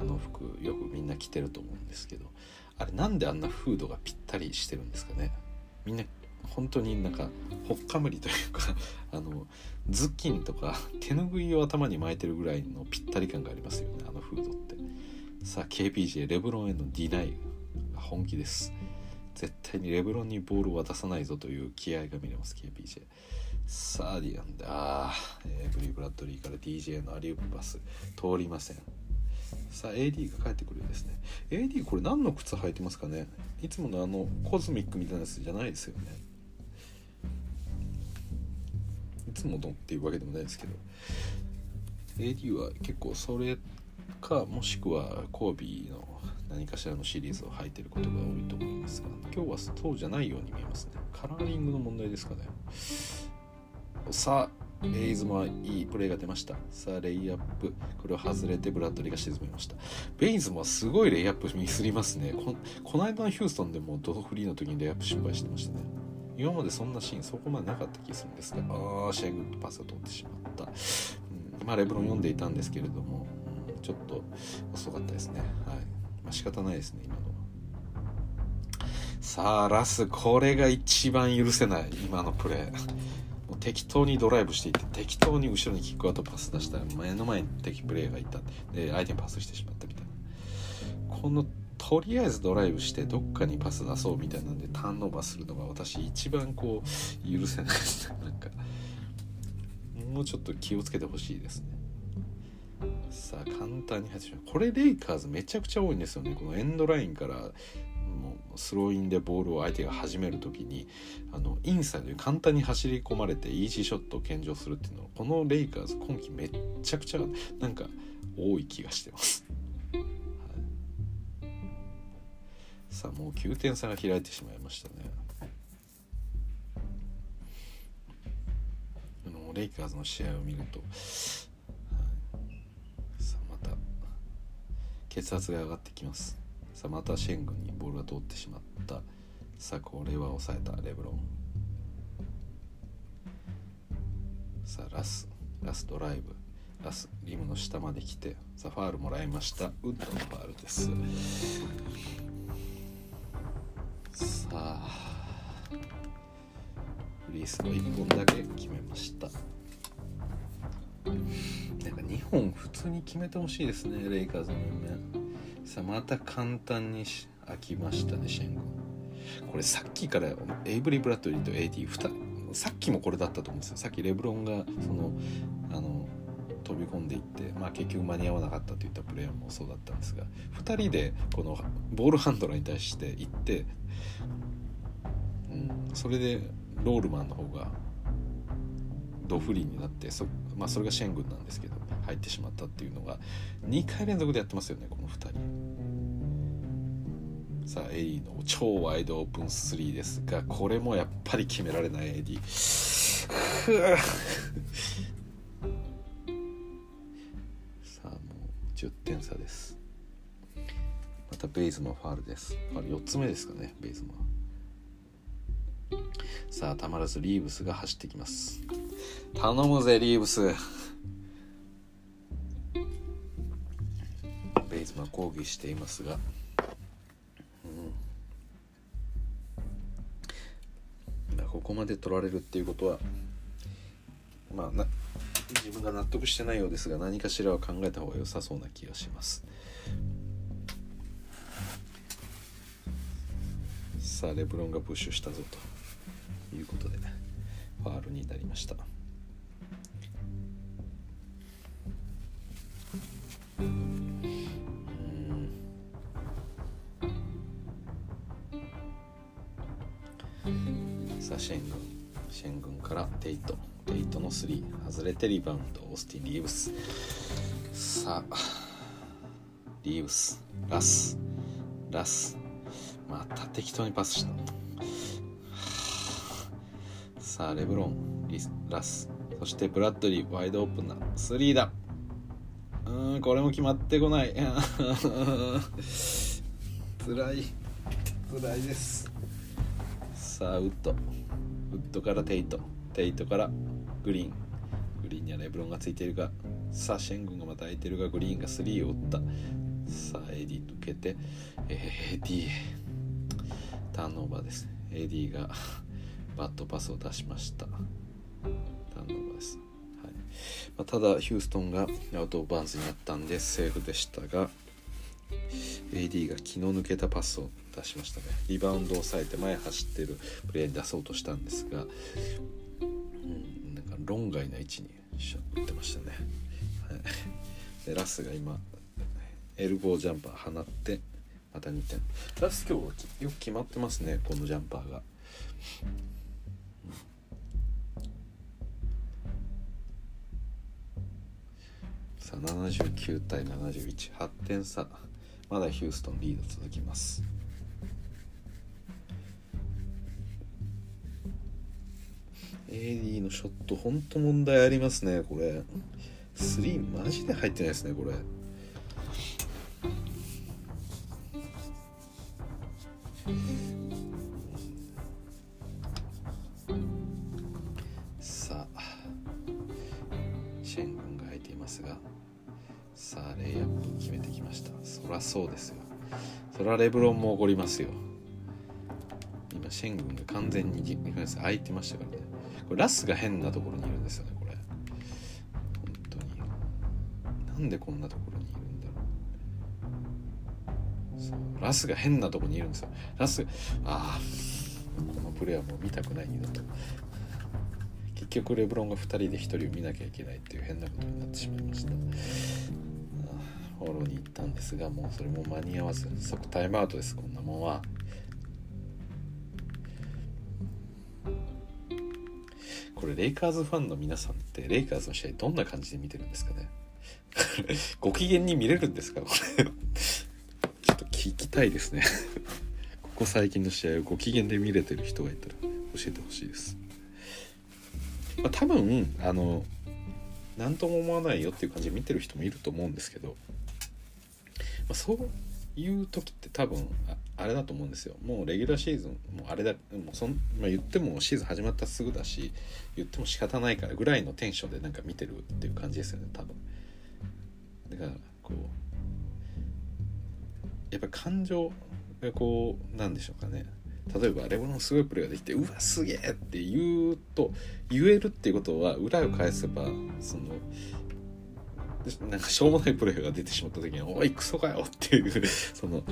あの服よくみんな着てると思うんですけどあれなんであんなフードがぴったりしてるんですかね？みんな本当になんかほっかむりというか あのズッキンとか手ぬぐいを頭に巻いてるぐらいのぴったり感がありますよねあのフードって。さあ KPJ レブロンへのディナイ本気です。絶対にレブロンにボールを渡さないぞという気合が見れます KPJ さあディアンであー、え、ブリー・ブラッドリーから DJ のアリウープパス通りません。さあ AD が帰ってくるようですね。AD これ何の靴履いてますかね？いつものあのコズミックみたいなやつじゃないですよね。つものっていうわけでもないですけど AD は結構それかもしくはコービーの何かしらのシリーズを履いてることが多いと思いますが今日はそうじゃないように見えますね。カラーリングの問題ですかね。さあレイズもいいプレーが出ました。さあレイアップ。これを外れてブラッドリーが沈めました。ベイズもすごいレイアップミスりますね。ここの間のヒューストンでもドフリーの時にレイアップ失敗してましたね。今までそんなシーンそこまでなかった気がするんですがああシェングパスを取ってしまった、うん、まあレブロン読んでいたんですけれども、うん、ちょっと遅かったですね。はい。まあ仕方ないですね今のは。さあラスこれが一番許せない今のプレー。適当にドライブしていって適当に後ろにキックアウトパス出したら目の前に敵プレーがいた。で相手にパスしてしまったみたいな。このとりあえずドライブしてどっかにパス出そうみたいなんでターンオーバーするのが私一番こう許せない。ですねなんかもうちょっと気をつけてほしいですね。さあ簡単に入ってしまうこれレイカーズめちゃくちゃ多いんですよね。このエンドラインからもうスローインでボールを相手が始める時にあのインサイドに簡単に走り込まれてイージーショットを献上するっていうのはこのレイカーズ今季めっちゃくちゃなんか多い気がしてます。さあもう9点差が開いてしまいましたね。あのレイカーズの試合を見ると、はい、さあまた血圧が上がってきます。さあまたシェングにボールが通ってしまった。さあこれは抑えたレブロン。さあラスラスドライブ。ラスリムの下まで来てさあファールもらいました。ウッドのファールです。さあフリースロー1本だけ決めました。なんか2本普通に決めてほしいですねレイカーズの面。さあまた簡単に開きましたねシェンゴ。これさっきからエイブリー・ブラッドリーと AD2 さっきもこれだったと思うんですよ。さっきレブロンがそのあの飛び込んでいって、まあ、結局間に合わなかったといったプレーもそうだったんですが2人でこのボールハンドラーに対して行って、うん、それでロールマンの方がドフリーになってそ,、まあ、それがシェングンなんですけど入ってしまったっていうのが2回連続でやってますよねこの2人。さあエリーの超ワイドオープン3ですがこれもやっぱり決められないエディ。10点差です。またベイズもファールです。ファール4つ目ですかねベイズもさあたまらずリーブスが走ってきます。頼むぜリーブス。ベイズマ抗議していますが、うん、ここまで取られるっていうことはまあな自分が納得してないようですが何かしらは考えた方が良さそうな気がします。さあレブロンがプッシュしたぞということでファールになりました。さあシェン軍シェン軍からテイト。テイトの3外れてリバウンドオースティン・リーブス。さあリーブスラスラス。また適当にパスした。さあレブロンリスラス。そしてブラッドリーワイドオープンな。3だ。うんこれも決まってこない。つらい。つらいです。さあウッド。ウッドからテイト。テイトからグリーン。グリーンにはレブロンがついているがさあシェングンがまた空いているがグリーンが3を打った。さあ AD 抜けて AD ターンオーバーです AD が バッドパスを出しました。ターンオーバーです。まあ、ただヒューストンがアウト・バウンズになったんでセーフでしたが AD が気の抜けたパスを出しましたね。リバウンドを抑えて前走ってるプレーに出そうとしたんですが、うん、なんか論外な位置に打ってましたね、でラスが今エルボージャンパー放ってまた2点。ラス今日はよく決まってますねこのジャンパーが。さあ79対718点差。まだヒューストンリード続きます。エディのショットほんと問題ありますね。これ。3マジで入ってないですねこれ。さあシェン軍が空いていますがさあレイアップ決めてきました。そらそうですよ。そらレブロンも怒りますよ。今シェン軍が完全にディフェンス空いてましたからね。これラスが変なところにいるんですよねこれ。本当に。なんでこんなところにいるんだろう。そうラスが変なところにいるんですよ。ラスああこのプレーはもう見たくない二度と。結局レブロンが2人で1人を見なきゃいけないっていう変なことになってしまいました。フォローに行ったんですがもうそれも間に合わず。即タイムアウトですこんなもんは。これレイカーズファンの皆さんってレイカーズの試合どんな感じで見てるんですかね？ご機嫌に見れるんですか？これ。ちょっと聞きたいですね。ここ最近の試合をご機嫌で見れてる人がいたら教えてほしいです。まあ、多分あの何とも思わないよっていう感じで見てる人もいると思うんですけど、まあ、そういう時って多分あれだと思うんですよ。もうレギュラーシーズンもうあれだもうそん、まあ、言ってもシーズン始まったすぐだし言っても仕方ないからぐらいのテンションでなんか見てるっていう感じですよね多分。だからこうやっぱ感情がこうなんでしょうかね。例えばレブロンすごいプレーができてうわすげえって言うと言えるっていうことは裏を返せばそのなんかしょうもないプレーが出てしまった時に「おいクソかよ」っていう その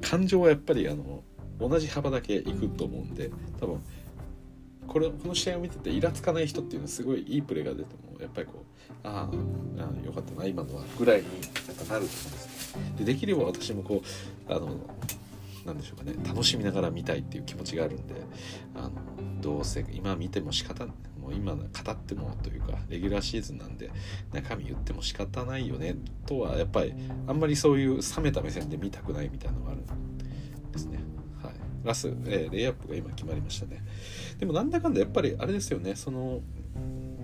感情はやっぱりあの同じ幅だけいくと思うんで多分これこの試合を見ててイラつかない人っていうのはすごいいいプレーが出てもやっぱりこうああよかったな今のはぐらいにやっぱなると思うんですでできれば私もこうあのなんでしょうかね楽しみながら見たいっていう気持ちがあるんであのどうせ今見ても仕方ない。もう今語ってもというかレギュラーシーズンなんで中身言っても仕方ないよねとはやっぱりあんまりそういう冷めた目線で見たくないみたいなのがあるんですね。はい、ラス、えー、レイアップが今決まりましたね。でもなんだかんだやっぱりあれですよねその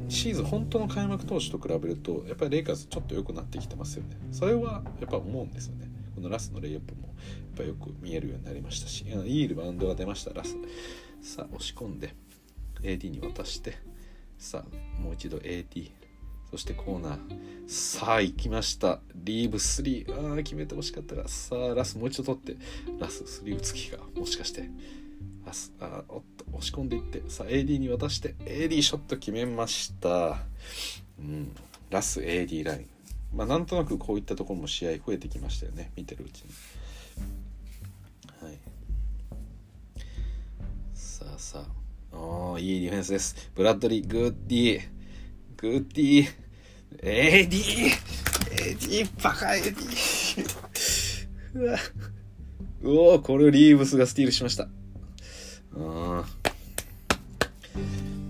シーズン本当の開幕投手と比べるとやっぱりレイカーズちょっと良くなってきてますよね。それはやっぱ思うんですよね。このラスのレイアップもやっぱよく見えるようになりましたしいいリバウンドが出ましたラスさあ押し込んで AD に渡してさあもう一度 AD そしてコーナー。さあ行きました。リーブ3ああ決めてほしかったがさあラスもう一度取って。ラス3打つ気がもしかして。ラスあおっと押し込んでいって。さあ AD に渡して。AD ショット決めました。うん。ラス AD ライン。まあなんとなくこういったところも試合増えてきましたよね。見てるうちに。はい。さあさあ。おーいいディフェンスです。ブラッドリーグッディー。グッディ AD AD バカ AD うわ。うおこれリーブスがスティールしました。うん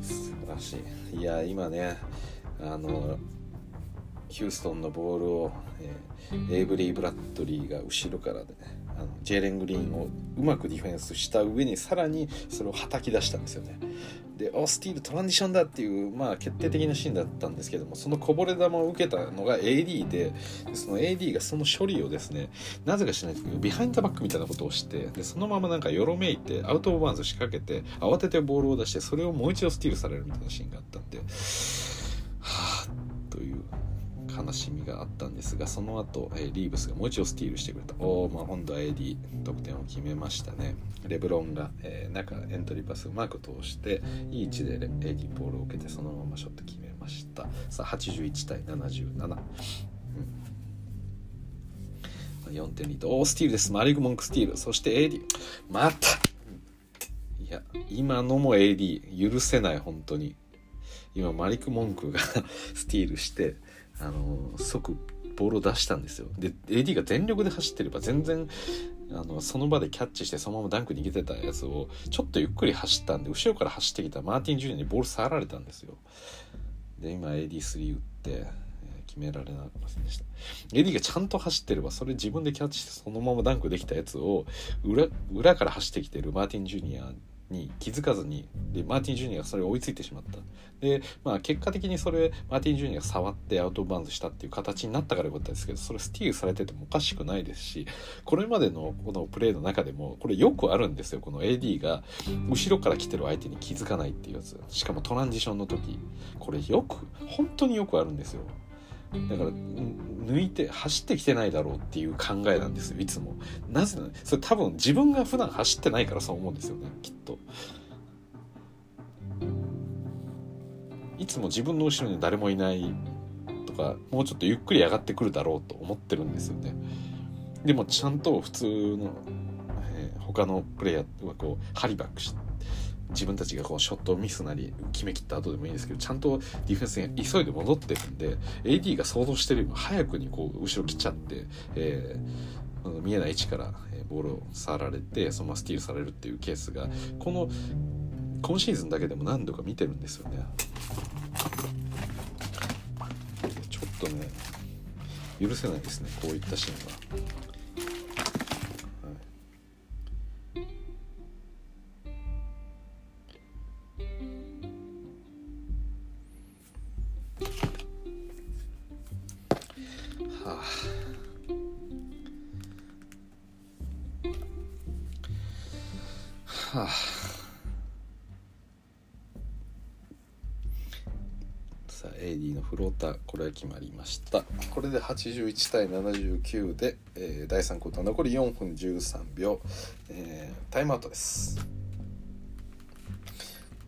素晴らしい。いや今ねあのヒューストンのボールを、えーエイブリー・ブラッドリーが後ろからでねあのジェイレン・グリーンをうまくディフェンスした上にさらにそれをはたき出したんですよね。でおスティールトランジションだっていう、まあ、決定的なシーンだったんですけどもそのこぼれ球を受けたのが AD でその AD がその処理をですねなぜかしないんですけどビハインドバックみたいなことをしてでそのままなんかよろめいてアウトオブバウンズしかけて慌ててボールを出してそれをもう一度スティールされるみたいなシーンがあったんではあという。悲しみがあったんですがその後、えーリーブスがもう一度スティールしてくれた。おおまあ今度は AD 得点を決めましたね。レブロンが、えー中エントリーパスうまく通していい位置で AD ボールを受けてそのままショット決めました。さあ81対77、うん。4点リード。おースティールです。マリグモンクスティール。そして AD また。いや今のも AD 許せない本当に。今マリク・モンクが スティールしてあの即ボールを出したんですよ。で AD が全力で走ってれば全然あのその場でキャッチしてそのままダンクに行けてたやつをちょっとゆっくり走ったんで後ろから走ってきたマーティン・ジュニアにボール触られたんですよ。で今 AD3 打って決められなませんでした。AD がちゃんと走ってればそれ自分でキャッチしてそのままダンクできたやつを裏裏から走ってきてるマーティン・ジュニアに気づかずにでマーティン・ジュニアがそれを追いついてしまった。でまあ結果的にそれマーティン・ジュニアが触ってアウトバウンドしたっていう形になったからよかったですけどそれスティールされててもおかしくないですしこれまでのこのプレーの中でもこれよくあるんですよこの AD が後ろから来てる相手に気づかないっていうやつ。しかもトランジションの時。これよく本当によくあるんですよ。だから抜いて走ってきてないだろうっていう考えなんですよいつも。なぜなの？それ多分自分が普段走ってないからそう思うんですよねきっと。いつも自分の後ろに誰もいないとかもうちょっとゆっくり上がってくるだろうと思ってるんですよね。でもちゃんと普通の、えー他のプレイヤーはこうハリバックして自分たちがこうショットミスなり決めきった後でもいいんですけどちゃんとディフェンスに急いで戻ってるんで AD が想像してるよりも早くにこう後ろ来ちゃって、えー見えない位置からボールを触られてそのままスティールされるっていうケースがこの今シーズンだけでも何度か見てるんですよね。ちょっとね許せないですねこういったシーンは。はあ。さあ AD のフローターこれは決まりました。これで81対79で、えー第3クォーター残り4分13秒、えータイムアウトです。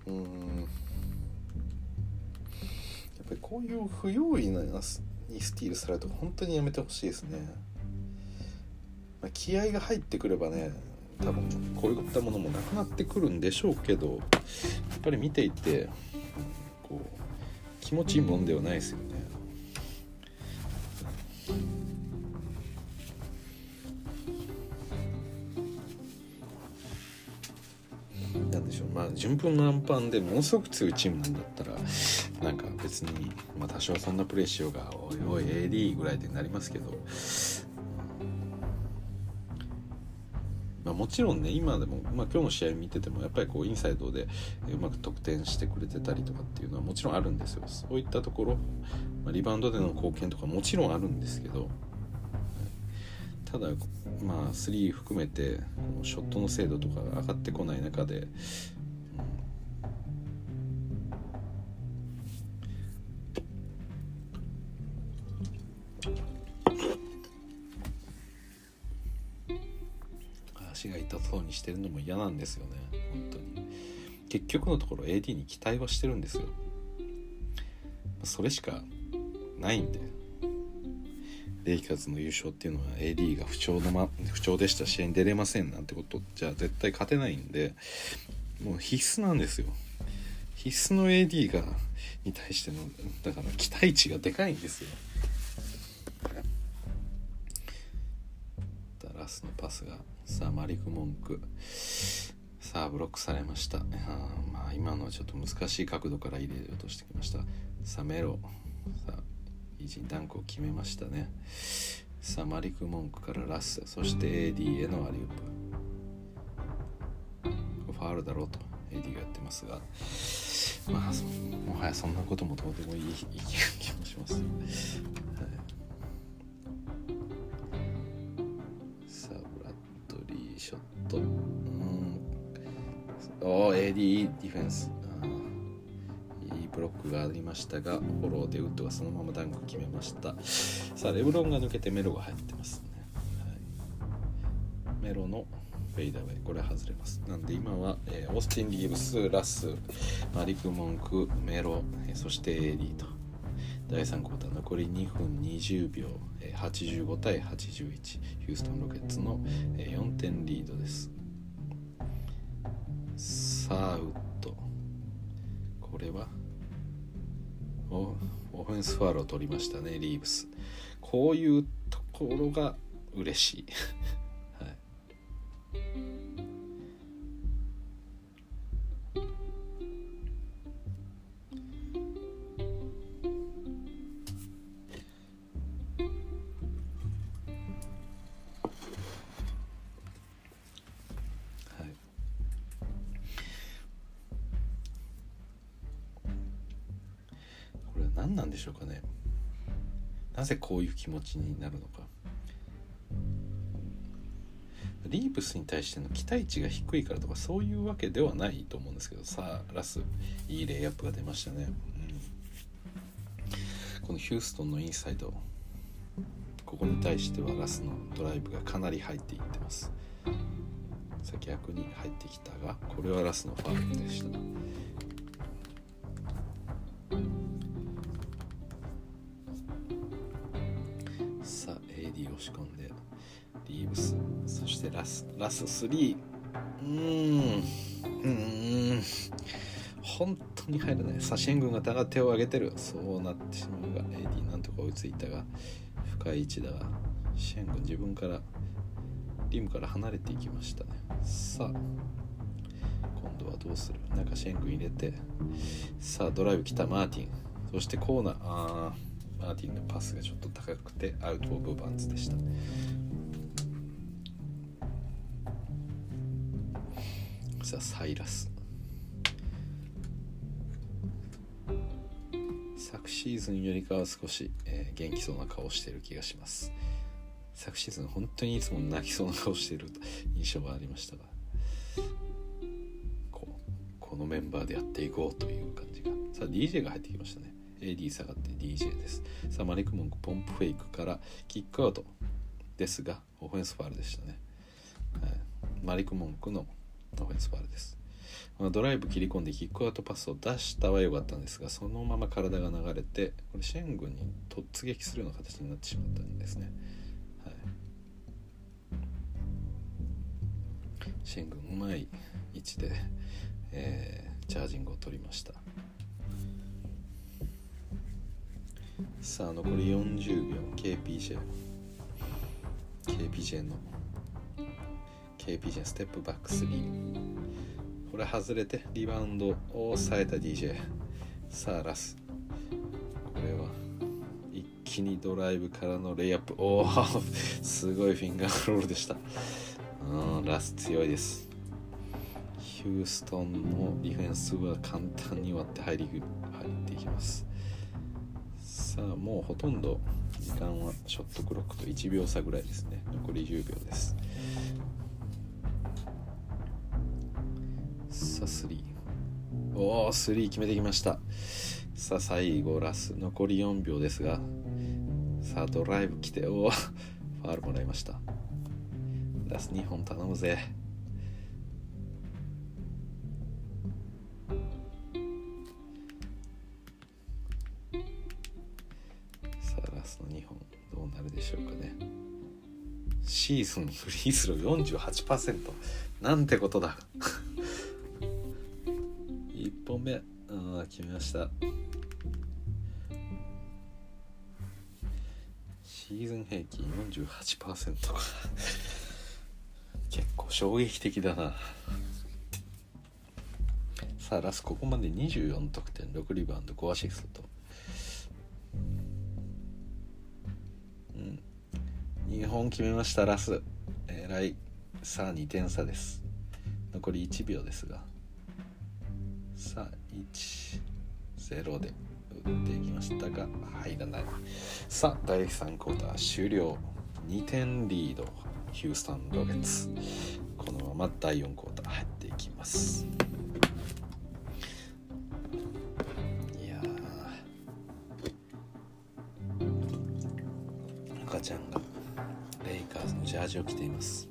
うん。やっぱりこういう不用意なスにスティールされると本当にやめてほしいですね、まあ、気合が入ってくればね多分こういったものもなくなってくるんでしょうけどやっぱり見ていてこう気持ちいいもんではないですよね。なんでしょう。まあ順風満帆でものすごく強いチームなんだったらなんか別に、まあ、多少そんなプレーしようがおいおい AD ぐらいでなりますけど、まあ、もちろんね今でも、まあ、今日の試合見ててもやっぱりこうインサイドでうまく得点してくれてたりとかっていうのはもちろんあるんですよ。そういったところ、まあ、リバウンドでの貢献とかもちろんあるんですけどただまあ3含めてショットの精度とかが上がってこない中で、足が痛そうにしてるのも嫌なんですよね。本当に。結局のところ AD に期待はしてるんですよ。それしかないんで。レイカーズの優勝っていうのは AD が不調の、ま、不調でした。試合に出れませんなんてことじゃ絶対勝てないんでもう必須なんですよ。必須の AD がに対してのだから期待値がでかいんですよ。さあマリク・モンクさあブロックされました。あまあ今のはちょっと難しい角度から入れようとしてきました。さあメロ。さあイージーダンクを決めましたね。さあマリク・モンクからラス。そして AD へのアリウープ。ファールだろうと AD がやってますが。まあもはやそんなこともどうでもいいいい気もします、ショットうん。お AD ディフェンス。いいブロックがありましたがフォローでウッドがそのままダンク決めました。さあレブロンが抜けてメロが入ってますね、はい、メロのフェイダーウェイ。これ外れます。なんで今は、えー、オースティン・リーブスラスマリク・モンクメロ、えー、そして AD と第3クォーター残り2分20秒、85対81ヒューストン・ロケッツの、4点リードです。さあウッド。これは？オオフェンスファールを取りましたねリーブス。こういうところが嬉しい。なぜこういう気持ちになるのか。リーブスに対しての期待値が低いからとかそういうわけではないと思うんですけどさあラスいいレイアップが出ましたね、うん、このヒューストンのインサイドここに対してはラスのドライブがかなり入っていってます。さあ逆に入ってきたがこれはラスのファウルでした。押し込んで。リーブス。そしてラスラス3うーん。うん。本当に入らない。サシェン軍が手を挙げてる。そうなってしまうが AD なんとか追いついたが深い位置だがシェン軍自分からリムから離れていきましたね。さあ今度はどうする？中シェン軍入れて。さあドライブ来たマーティン。そしてコーナー。あー。マーティンのパスがちょっと高くてアウト・オブ・バンズでした。さあサイラス。昨シーズンよりかは少し、えー、元気そうな顔をしている気がします。昨シーズン本当にいつも泣きそうな顔している印象がありましたがここのメンバーでやっていこうという感じが。さあ DJ が入ってきましたね。AD 下がって DJ です。さあマリクモンクポンプフェイクからキックアウトですがオフェンスファールでしたね、はい、マリクモンクのオフェンスファールです。ドライブ切り込んでキックアウトパスを出したは良かったんですがそのまま体が流れてこれシェン軍に突撃するような形になってしまったんですね、はい、シェン軍うまい位置で、えー、チャージングを取りました。さあ残り40秒。KPJ KPJ の。KPJ ステップバック3これ外れてリバウンドを抑えた DJ さあラス。これは一気にドライブからのレイアップ。おお すごいフィンガーロールでした。うんラス強いです。ヒューストンのディフェンスは簡単に割って入り入っていきます。さあもうほとんど時間はショットクロックと1秒差ぐらいですね。残り10秒です。さあ3おお3決めてきました。さあ最後ラス。残り4秒ですがさあドライブ来ておおファールもらいました。ラス2本頼むぜ。ラスの2本どうなるでしょうかね。シーズンフリースロー48%なんてことだ。1本目。うん決めました。シーズン平均48%か 結構衝撃的だな。さあラスここまで24得点。6リバウンド5アシストと。うん。2本決めましたラス。えらいさあ2点差です。残り1秒ですが。さあ1-0で打っていきましたが入らない。さあ第3クォーター終了。2点リードヒューストン・ロケッツ。このまま第4クォーター入っていきます。赤ちゃんがレイカーズのジャージを着ています。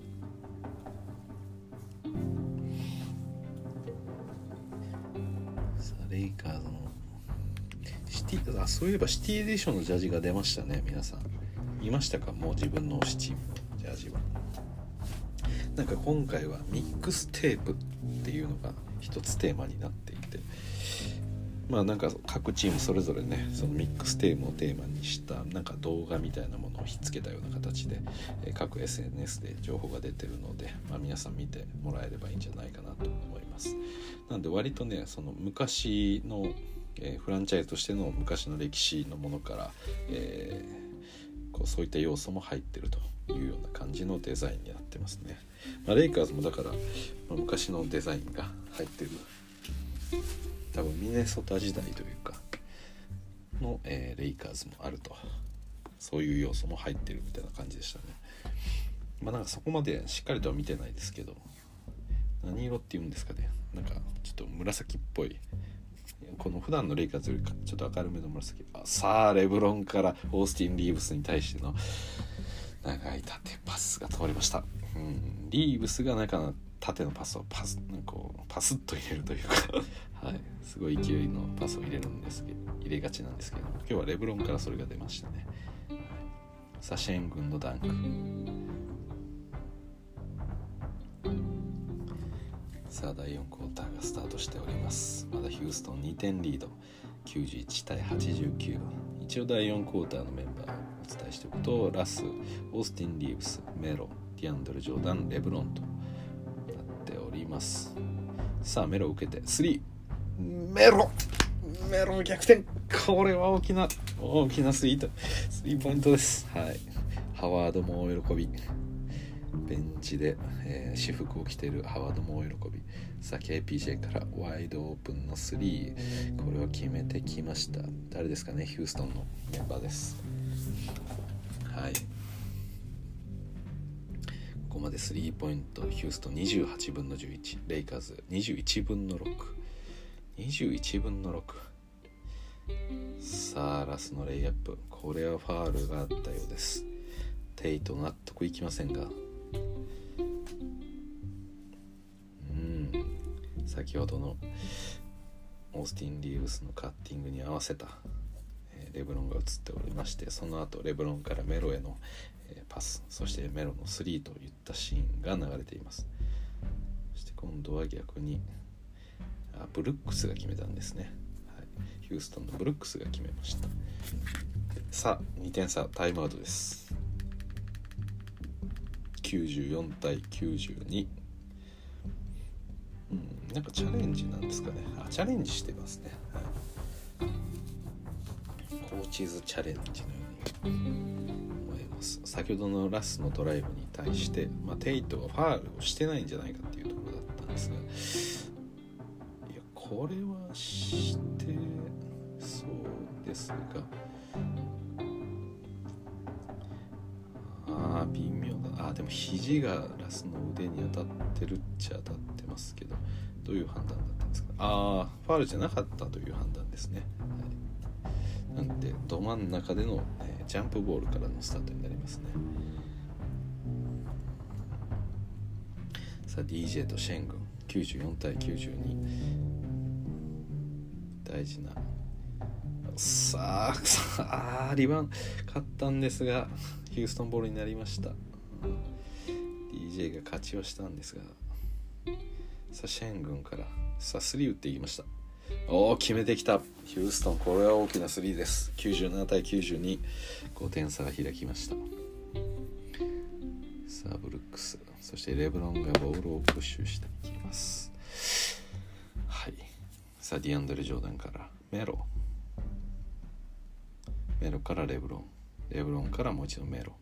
さあレイカーズのシティあそういえばシティエディションのジャージが出ましたね皆さん。見ましたか？もう自分の推しチームのジャージは。なんか今回はミックステープっていうのが一つテーマになってまあなんか各チームそれぞれねそのミックステープをテーマにしたなんか動画みたいなものをひっつけたような形で、え各 SNS で情報が出てるので、まあ、皆さん見てもらえればいいんじゃないかなと思います。なんで割とねその昔の、えーフランチャイズとしての昔の歴史のものから、えーこうそういった要素も入ってるというような感じのデザインになってますね、まあ、レイカーズもだから、まあ昔のデザインが入ってる多分ミネソタ時代というかの、えーレイカーズもあると。そういう要素も入ってるみたいな感じでしたね。まあなんかそこまでしっかりとは見てないですけど何色っていうんですかね。なんかちょっと紫っぽい。この普段のレイカーズよりかちょっと明るめの紫。あさあレブロンからオースティン・リーブスに対しての長い縦パスが通りました、うん、リーブスが中の縦のパスをパスなんかこうパスッと入れるというか。はい。すごい勢いのパスを入れるんですけ入れがちなんですけど。今日はレブロンからそれが出ましたね、はい、サシェン軍のダンク。さあ第4クォーターがスタートしております。まだヒューストン2点リード。91対89一応第4クォーターのメンバーをお伝えしておくとラスオースティン・リーブスメロディアンドル・ジョーダンレブロンとなっております。さあメロを受けて3メロメロ逆転。これは大きな大きなスリート。スリーポイントです。はい。ハワードも大喜び。ベンチで、えー私服を着ているハワードも大喜び。さあ KPJ からワイドオープンの3これを決めてきました。誰ですかね？ヒューストンのメンバーです。はい。ここまでスリーポイント。ヒューストン28分の11レイカーズ21分の6 21分の6さあラスのレイアップ。これはファールがあったようです。テイト納得いきませんが。うん。先ほどのオースティン・リーブスのカッティングに合わせた、レブロンが映っておりましてその後レブロンからメロへの、パスそしてメロの3といったシーンが流れています。そして今度は逆にあブルックスが決めたんですね、はい、ヒューストンのブルックスが決めました。さあ2点差タイムアウトです。94対92うんなんかチャレンジなんですかね。あチャレンジしてますね、はい、コーチーズチャレンジのように。思います。先ほどのラスのドライブに対して、まあ、テイトがファールをしてないんじゃないかっていうところだったんですがこれはしてそうですが。ああ微妙だ。あーでも肘がラスの腕に当たってるっちゃ当たってますけど。どういう判断だったんですか？ああファールじゃなかったという判断ですね、はい、なんでど真ん中での、えージャンプボールからのスタートになりますね。さあ DJ とシェン軍。94対92大事な。さあさあリバウン勝ったんですがヒューストンボールになりました。DJ が勝ちをしたんですがさあシェン軍からさあ3打っていきました。おお決めてきた。ヒューストンこれは大きな3です。97対925点差が開きました。さあブルックス。そしてレブロンがボールをプッシュしていきます。さあディアンドレ・ジョーダンから。メロ。メロからレブロン。レブロンからもう一度メロ。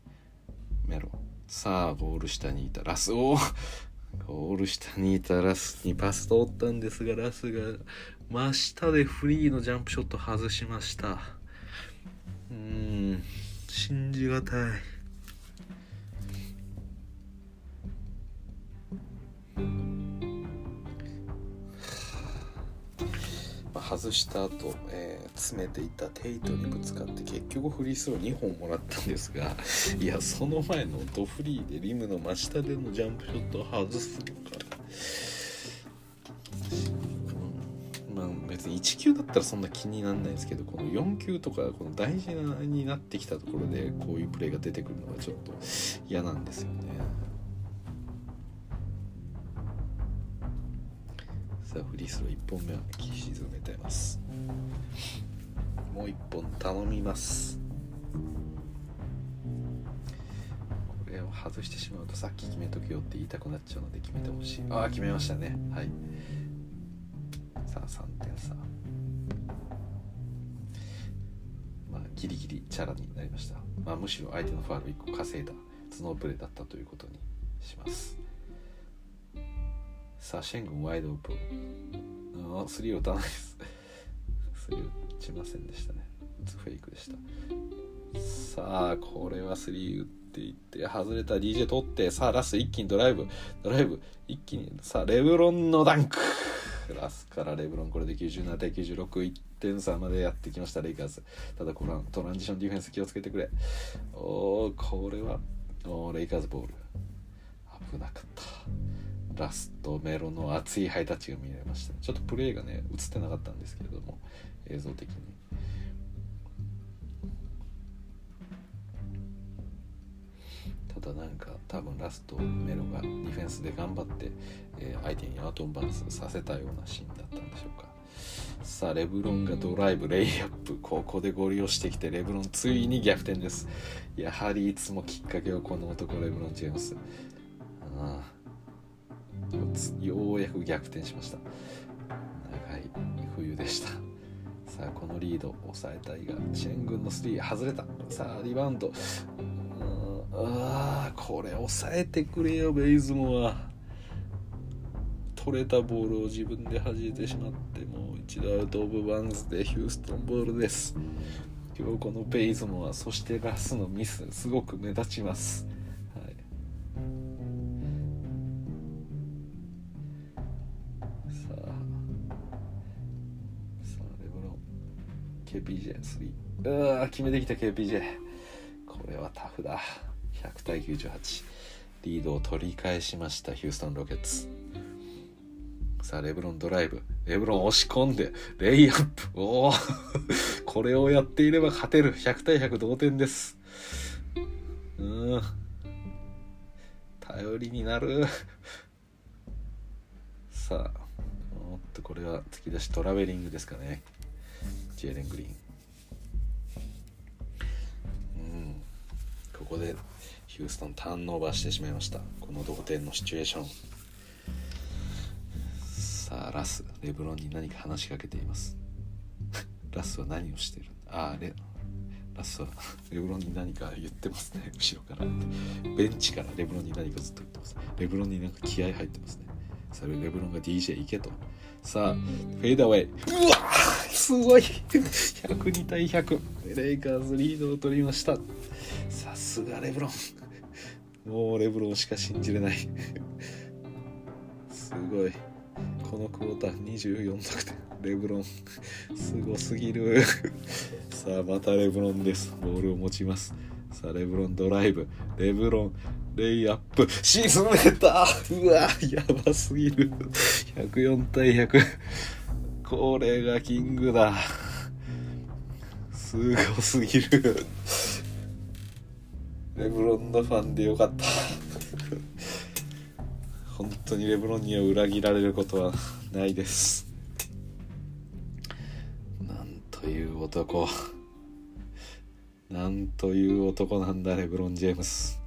メロ。さあゴール下にいたラス。おお ゴール下にいたラスにパス通ったんですがラスが真下でフリーのジャンプショット外しました。うーん。信じがたい。まあ外した後、えー詰めていたテイトにぶつかって結局フリースロー2本もらったんですが いやその前のドフリーでリムの真下でのジャンプショットを外すのからまあ別に1球だったらそんな気にならないですけどこの4球とかこの大事なになってきたところでこういうプレーが出てくるのがちょっと嫌なんですよね。さあフリースロー1本目は沈めてます。もう1本頼みます。これを外してしまうとさっき決めとけよって言いたくなっちゃうので決めてほしい。ああ決めましたね。はい。さあ3点差。まあギリギリチャラになりました。まあむしろ相手のファウル1個稼いだ頭脳プレーだったということにします。さあシェン軍ワイドオープン。ああスリー打たないです。スリー打ちませんでしたね。打つフェイクでした。さあこれはスリー打っていって外れた DJ 取ってさあラスト一気にドライブドライブ一気にさあレブロンのダンクラスからレブロンこれで97対961点差までやってきましたレイカーズただこのトランジションディフェンス気をつけてくれおおこれはおーレイカーズボール危なかったラストメロの熱いハイタッチが見られましたちょっとプレーがね映ってなかったんですけれども映像的に。ただなんか多分ラストメロがディフェンスで頑張って、えー相手にアウトンバランスさせたようなシーンだったんでしょうか。さあレブロンがドライブレイアップ。ここでゴリ押してきてレブロンついに逆転です。やはりいつもきっかけはこの男レブロン・ジェームス。ああようやく逆転しました。長い冬でした。さあこのリードを抑えたいがチェン軍のスリー外れた。さあリバウンド。うんあーこれ抑えてくれよベイズモは取れたボールを自分で弾いてしまってもう一度アウト・オブ・バンズでヒューストンボールです。今日このベイズモはそしてラスのミスすごく目立ちます、KPJ3 うわ決めてきた KPJ これはタフだ。100対98リードを取り返しましたヒューストン・ロケッツ。さあレブロンドライブ。レブロン押し込んでレイアップ。おお これをやっていれば勝てる。100対100同点です。うん。頼りになる。さあおっとこれは突き出しトラベリングですかね。ジェレン・グリーン。うん。ここでヒューストンターンオーバーしてしまいました。この同点のシチュエーション。さあラス。レブロンに何か話しかけています。ラスは何をしてる？ああレラスはレブロンに何か言ってますね。後ろから。ベンチからレブロンに何かずっと言ってます。レブロンになんか気合入ってますね。それレブロンが DJ 行けと。さあフェードアウェイ。うわすごい。102対100レイカーズリードを取りました。さすがレブロン。もうレブロンしか信じれない。すごい。このクォーター24得点。レブロン。すごすぎる。さあまたレブロンです。ボールを持ちます。さあレブロンドライブ。レブロンレイアップ。沈めた。うわやばすぎる。104対100これがキングだ。すごすぎる。レブロンのファンでよかった。本当にレブロンには裏切られることはないです。なんという男。なんという男なんだレブロン・ジェームス。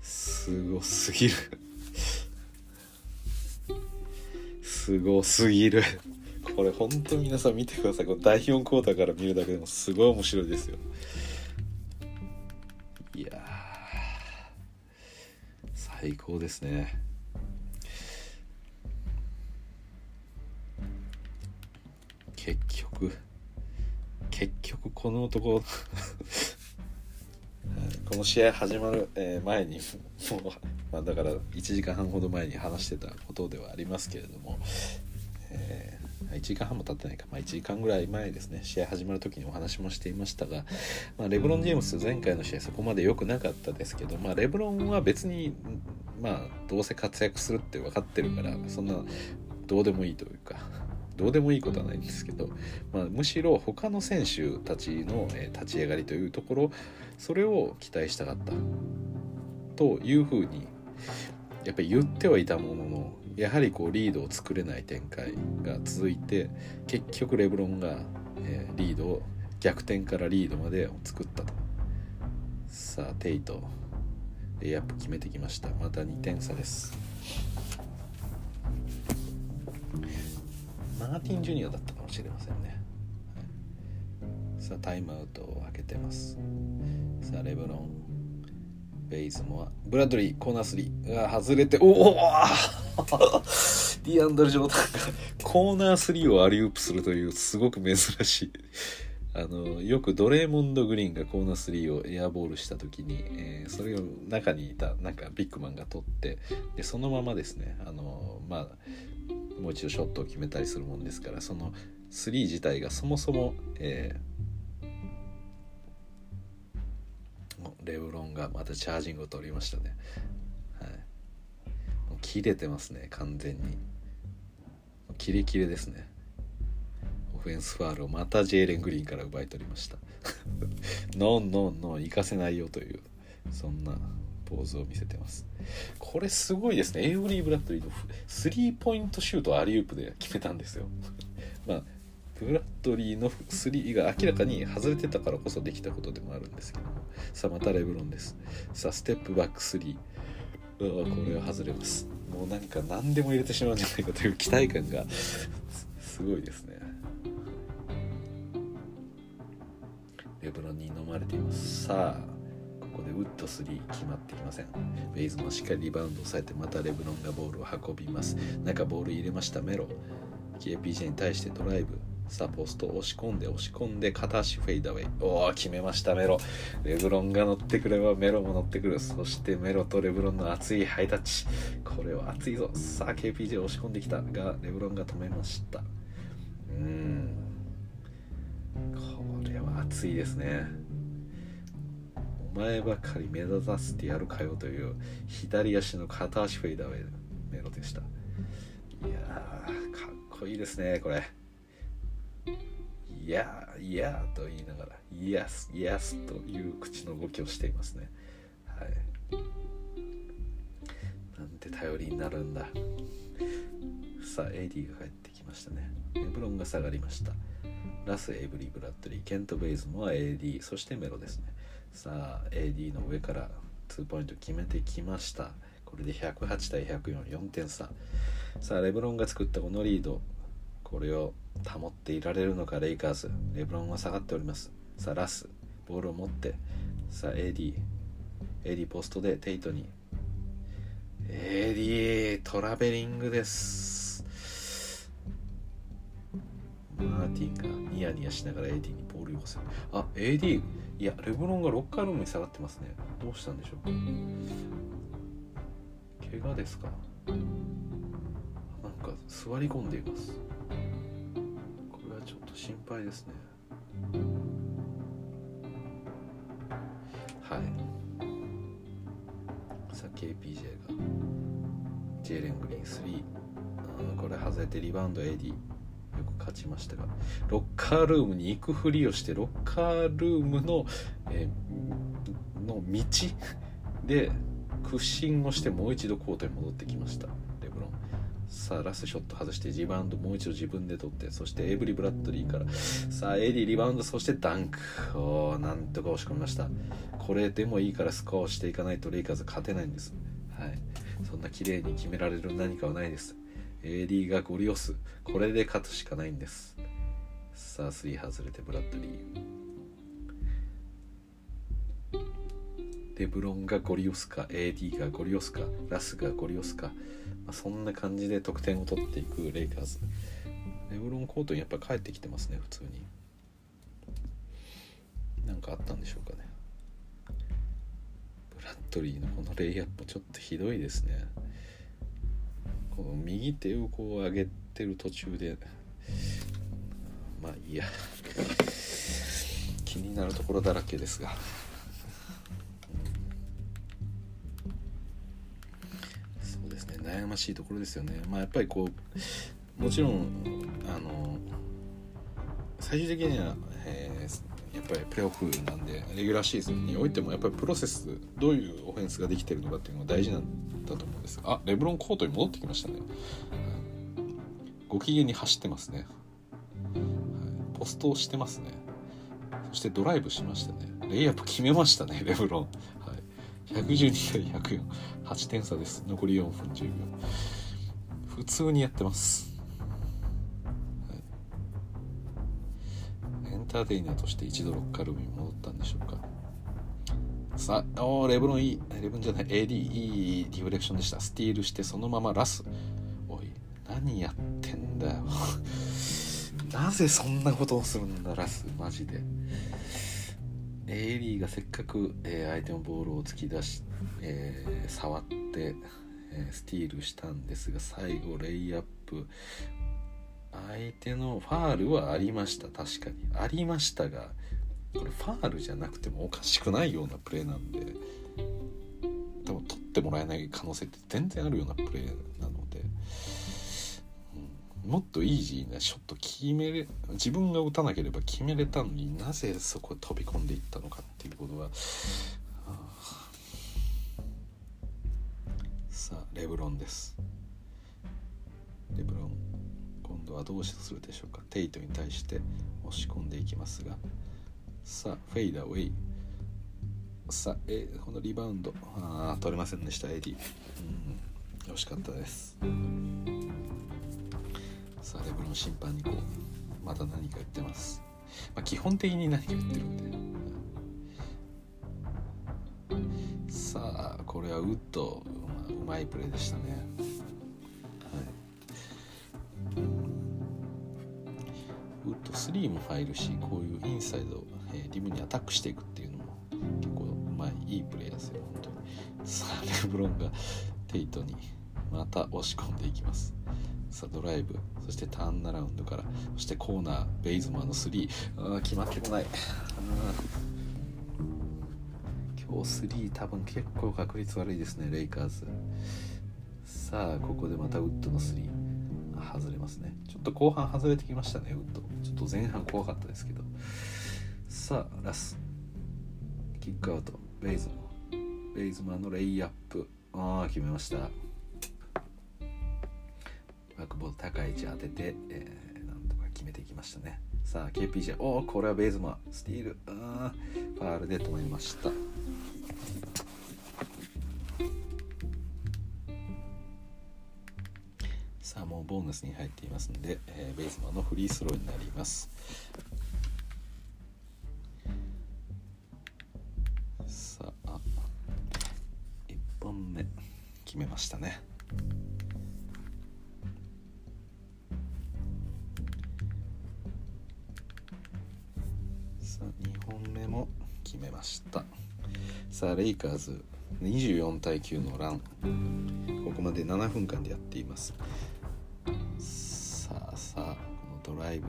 すごすぎる。すごすぎる。これ本当に皆さん見てください。この第4クォーターから見るだけでもすごい面白いですよ。いや最高ですね。結局。結局この男。この試合始まる前にもう、まあ、だから1時間半ほど前に話してたことではありますけれども、えー、1時間半も経ってないか、まあ、1時間ぐらい前ですね。試合始まる時にお話もしていましたが、まあ、レブロン・ジェームス前回の試合そこまで良くなかったですけど、まあ、レブロンは別に、まあ、どうせ活躍するって分かってるからそんなどうでもいいというか。どうでもいいことはないんですけど、まあ、むしろ他の選手たちの、え、立ち上がりというところそれを期待したかったというふうにやっぱり言ってはいたもののやはりこうリードを作れない展開が続いて結局レブロンが、え、リードを逆転からリードまで作ったと。さあテイトレイアップ決めてきました。また2点差です。マーティン・ジュニアだったかもしれませんね、さあタイムアウトを開けてます。さあレブロン。ベイズモアブラッドリーコーナー3が外れておお ディアンドル・ジョーダンがコーナー3をアリウープするというすごく珍しい。あのよくドレーモンド・グリーンがコーナー3をエアボールした時に、えー、それを中にいたなんかビッグマンが取ってでそのままですね。あのまあもう一度ショットを決めたりするもんですからその3自体がそもそも、えー、レブロンがまたチャージングを取りましたね、はい、もう切れてますね完全に。キレキレですね。オフェンスファールをまたジェイレン・グリーンから奪い取りました。ノンノンノン行かせないよというそんなポーズを見せてます。これすごいですね。エイブリー・ブラッドリーのスリーポイントシュートアリウープで決めたんですよ。まあブラッドリーのスリーが明らかに外れてたからこそできたことでもあるんですけど。もさあまたレブロンです。さあステップバックスリー。うわこれは外れます。もうなんか何でも入れてしまうんじゃないかという期待感がすごいですね。レブロンに飲まれています。さあここでウッド3決まってきません。ベイズもしっかりリバウンドを抑えてまたレブロンがボールを運びます。中ボール入れました。メロ。KPJ に対してドライブ。さあポスト押し込んで押し込んで片足フェイダーウェイ。おお決めました。メロ。レブロンが乗ってくればメロも乗ってくる。そしてメロとレブロンの熱いハイタッチ。これは熱いぞ。さあ KPJ 押し込んできたがレブロンが止めました。うん。これは熱いですね。前ばかり目立たせてやるかよという左足の片足フェイダーウェイメロでした。いやーかっこいいですねこれ。いやいやと言いながらイエスイエスという口の動きをしていますね。はい。なんて頼りになるんだ。さあ AD が帰ってきましたね。レブロンが下がりました。ラス・エブリー・ブラッドリーケント・ベイズモア AD そしてメロですね。さあ AD の上から2ポイント決めてきました。これで108対1044点差さあレブロンが作ったこのリードこれを保っていられるのかレイカーズ。レブロンは下がっております。さあラスボールを持ってさあ AD AD ポストでテイトに。AD トラベリングです。マーティンがニヤニヤしながら AD にボールを寄せる。あ AD いやレブロンがロッカールームに下がってますね。どうしたんでしょうか。怪我ですか。なんか座り込んでいます。これはちょっと心配ですね。はい。さあ KPJ が。ジェイレン・グリーン3これ外れてリバウンド AD 勝ちましたがロッカールームに行くふりをしてロッカールームの、えー、の道で屈伸をしてもう一度コートに戻ってきました。レブロン。さあラストショット外してリバウンドもう一度自分で取ってそしてエイブリ・ブラッドリーからさあエディリバウンドそしてダンク。おなんとか押し込みました。これでもいいからスコアをしていかないとレイカーズ勝てないんです。はい。そんな綺麗に決められる何かはないです。AD がゴリ押すこれで勝つしかないんです。さあ3外れてブラッドリー。レブロンがゴリ押すか AD がゴリ押すかラスがゴリ押すか、まあ、そんな感じで得点を取っていくレイカーズ。レブロンコートにやっぱ帰ってきてますね普通に。なんかあったんでしょうかね。ブラッドリーのこのレイアップちょっとひどいですね。この右手をこう上げてる途中でまあいいや。気になるところだらけですが。そうですね悩ましいところですよね。まあやっぱりこうもちろんあの最終的には、えーやっぱりプレーオフなんでレギュラーシーズンにおいてもやっぱりプロセスどういうオフェンスができてるのかっていうのが大事なんだと思うんです。あレブロンコートに戻ってきましたね、ご機嫌に走ってますね、はい、ポストをしてますね。そしてドライブしましたね。レイアップ決めましたね レブロン、はい、112対1048点差です。残り4分10秒普通にやってます。ターテイナーとして一度ロッカールームに戻ったんでしょうか。さあおレブロンいいレブロンじゃない AD いいリフレクションでした。スティールしてそのままラス。おい何やってんだよ。なぜそんなことをするんだラスマジで。AD がせっかく、えー、相手のボールを突き出し、えー、触って、えー、スティールしたんですが最後レイアップ。相手のファールはありました確かに。ありましたがこれファールじゃなくてもおかしくないようなプレーなんで多分取ってもらえない可能性って全然あるようなプレーなので、うん、もっとイージーなショット決めれ自分が打たなければ決めれたのになぜそこ飛び込んでいったのかっていうことは、さあレブロンです。レブロン。今度はどうするでしょうか？テイトに対して押し込んでいきますが。さあフェイダーウェイ。さあ、え、このリバウンド。あ取れませんでしたエディ。うん惜しかったです。さあレブロン審判にこう。また何か言ってます、まあ、基本的に何か言ってるんで。さあこれはウッド、うまいプレーでしたね。はい。ウッド3も入るしこういうインサイド、えー、リムにアタックしていくっていうのも結構うまいいいプレーですよ本当に。さあレブロンがテイトにまた押し込んでいきます。さあドライブそしてターンアラウンドからそしてコーナーベイズマンの3あ決まってこない。今日3多分結構確率悪いですねレイカーズ。さあここでまたウッドの3外れますね。ちょっと後半外れてきましたね。ウッドちょっと前半怖かったですけど。さあラス。キックアウト。ベイズマンベイズマンのレイアップ。ああ決めました。バックボード高い位置当てて、えー、なんとか決めていきましたね。さあ KPJ おおこれはベイズマン。スティール。あファールで止めました。さあもうボーナスに入っていますので、えー、ベースマンのフリースローになります。さあ1本目決めましたね。さあ2本目も決めました。さあレイカーズ24対9のラン。ここまで7分間でやっています。ライブ。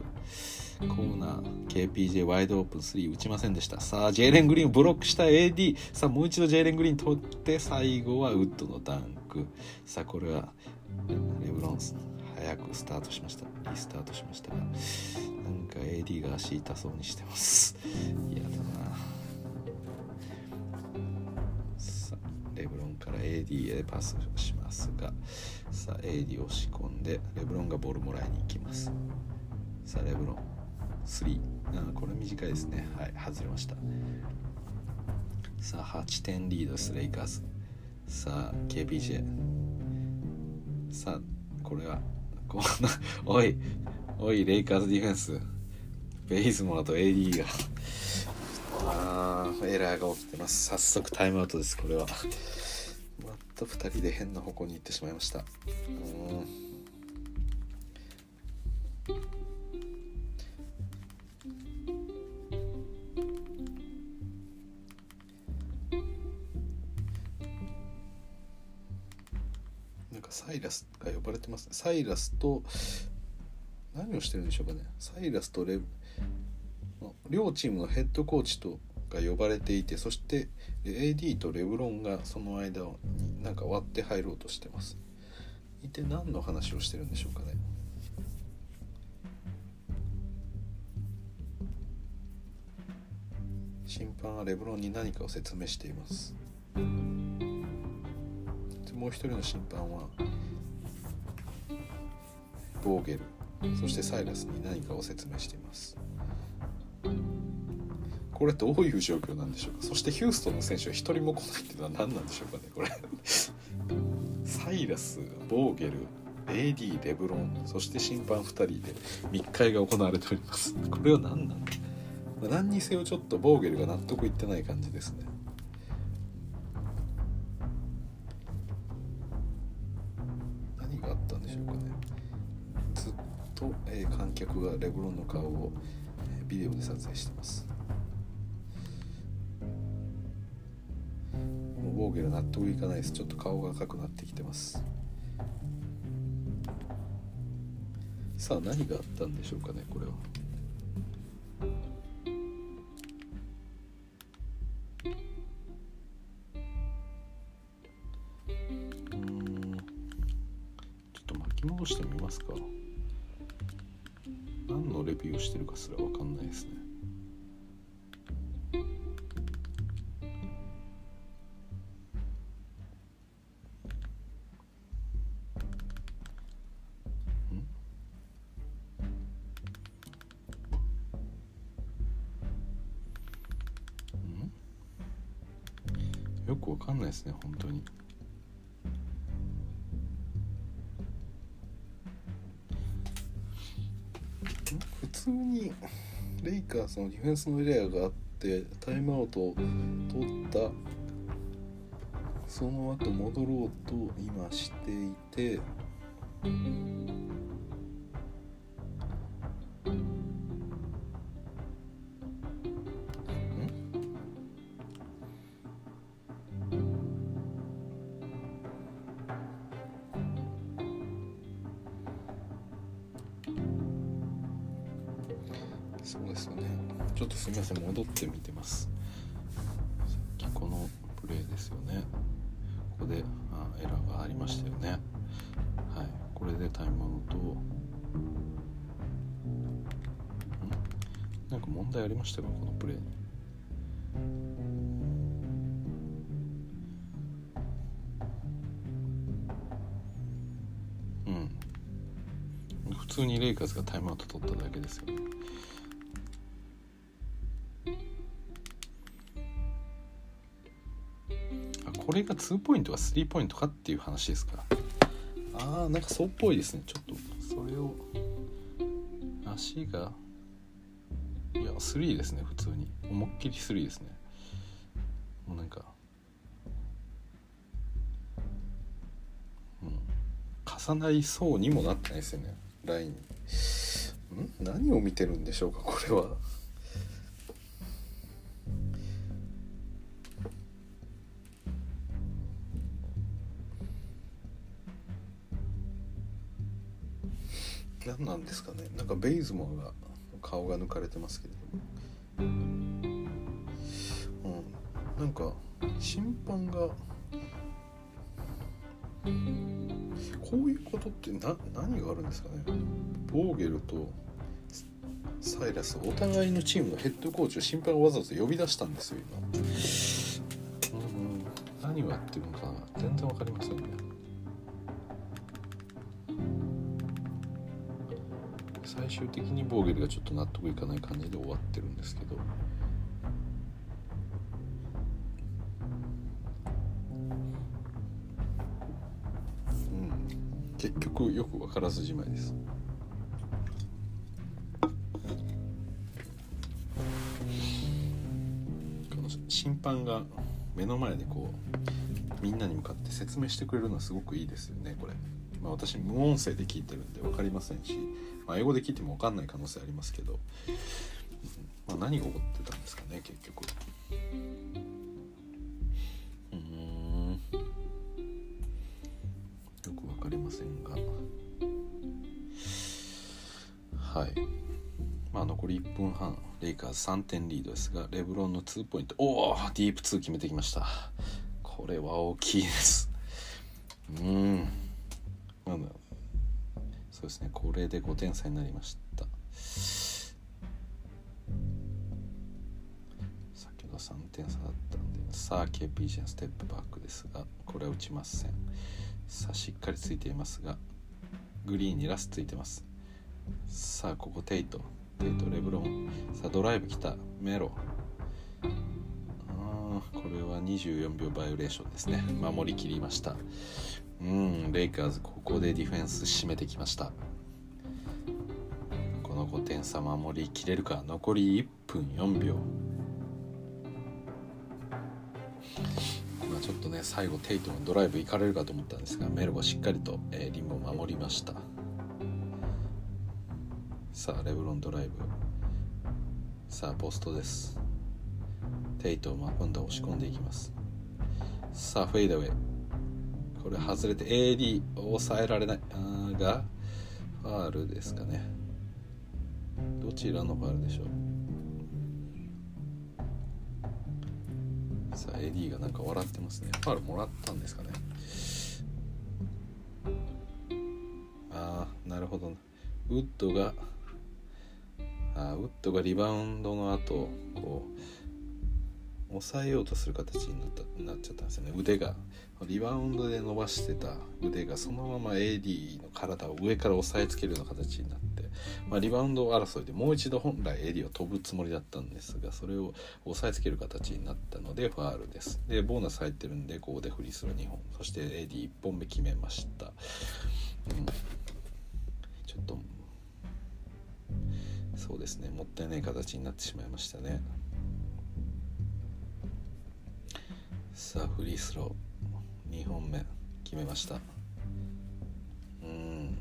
コーナー。KPJ ワイドオープン3打ちませんでした。さあジェイレン・グリーンブロックした AD さあもう一度ジェイレン・グリーン取って最後はウッドのダンク。さあこれはレブロンス早くスタートしました。リスタートしましたがなんか AD が足痛そうにしてます。嫌だな。レブロンから AD へパスしますがさあ AD 押し込んでレブロンがボールもらいに行きます。さあレブロン3あこれ短いですね。はい外れました。さあ8点リードですレイカーズ。さあ KPJ さあこれはこんなおいおいレイカーズディフェンス。ベイズモアと AD が。あーエラーが起きてます。早速タイムアウトですこれは。また2人で変な方向に行ってしまいました。うん。サイラスが呼ばれてます。ねサイラスと何をしてるんでしょうかね。サイラスとレ両チームのヘッドコーチとが呼ばれていてそして AD とレブロンがその間になんか割って入ろうとしてます。一体何の話をしてるんでしょうかね。審判はレブロンに何かを説明しています。もう一人の審判はボーゲル。そしてサイラスに何かを説明しています。これどういう状況なんでしょうか？そしてヒューストンの選手は一人も来ないっていうのは何なんでしょうかね？これ。サイラスボーゲル AD レブロンそして審判2人で密会が行われております。これは何なんだ？何にせよちょっとボーゲルが納得いってない感じですね。と、えー観客がレブロンの顔をえービデオで撮影してます。もうボーゲル納得いかないです。ちょっと顔が赤くなってきてます。さあ何があったんでしょうかねこれは。うん。ちょっと巻き戻してみますか。何のレビューをしてるかすら分かんないですね。ん？ん？よくわかんないですね本当に。普通にレイカーズのディフェンスのエリアがあってタイムアウトを取った。その後戻ろうと今していて。カーズがタイムアウト取っただけですよね。あこれが2ポイントか3ポイントかっていう話ですか。あーなんかそうっぽいですね。ちょっとそれを足がいや3ですね普通に。思いっきり3ですね。もうなんかうん。重なりそうにもなってないですよね。ラインに。何を見てるんでしょうかこれは。何なんですかね。なんかベイズモアが顔が抜かれてますけど。うん。なんか審判がこういうことってな何があるんですかね？ボーゲルとサイラスお互いのチームのヘッドコーチを審判がわざわざ呼び出したんですよ今。うん何をやってるのか全然わかりませんね。最終的にボーゲルがちょっと納得いかない感じで終わってるんですけど。うん結局よく分からずじまいです。この審判が目の前でこうみんなに向かって説明してくれるのはすごくいいですよねこれ、まあ、私無音声で聞いてるんで分かりませんし、まあ、英語で聞いても分かんない可能性ありますけど、まあ、何が起こってたんですかね結局。1分半レイカーズ3点リードですがレブロンの2ポイント。おおディープ2決めてきました。これは大きいです。うん。なんだそうですね。これで5点差になりました。先ほど3点差だったんで。さあ KPG のステップバックですがこれは打ちません。さあしっかりついていますがグリーンにラスついてます。さあここテイト。テイトレブロンさあドライブ来た。メロ。あーこれは24秒バイオレーションですね。守りきりました。うんレイカーズここでディフェンス締めてきました。この5点差守りきれるか？残り1分4秒。まあちょっとね最後テイトのドライブ行かれるかと思ったんですがメロがしっかりと、えーリンボを守りました。さあレブロンドライブ。さあポストです。テイトまあ今度は押し込んでいきます。さあフェイダウェイ。これ外れて AD 抑えられない。あがファールですかね。どちらのファールでしょう？さあ AD がなんか笑ってますね。ファールもらったんですかね。ああなるほど。ウッドがあウッドがリバウンドの後こう抑えようとする形になったなっちゃったんですよね。腕がリバウンドで伸ばしてた腕がそのまま AD の体を上から押さえつけるような形になって、まあ、リバウンド争いでもう一度本来 AD を飛ぶつもりだったんですがそれを押さえつける形になったのでファールです。でボーナス入ってるんでここでフリースロー2本。そして AD1 本目決めました、うん、ちょっとそうですね。もったいない形になってしまいましたね。さあフリースロー2本目決めました。うん。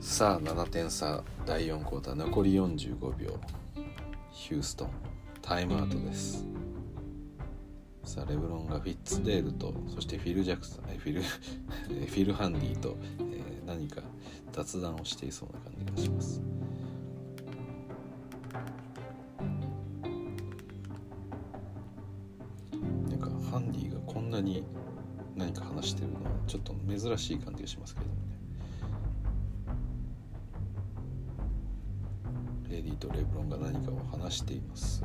さあ7点差。第4クォーター。残り45秒。ヒューストン。タイムアウトです。さあレブロンがフィッツデールとそしてフィル・ジャクソンフィルフィル・ ハンディと、えー何か雑談をしていそうな感じがします。なんかハンディがこんなに何か話してるのはちょっと珍しい感じがしますけどね。レディとレブロンが何かを話しています。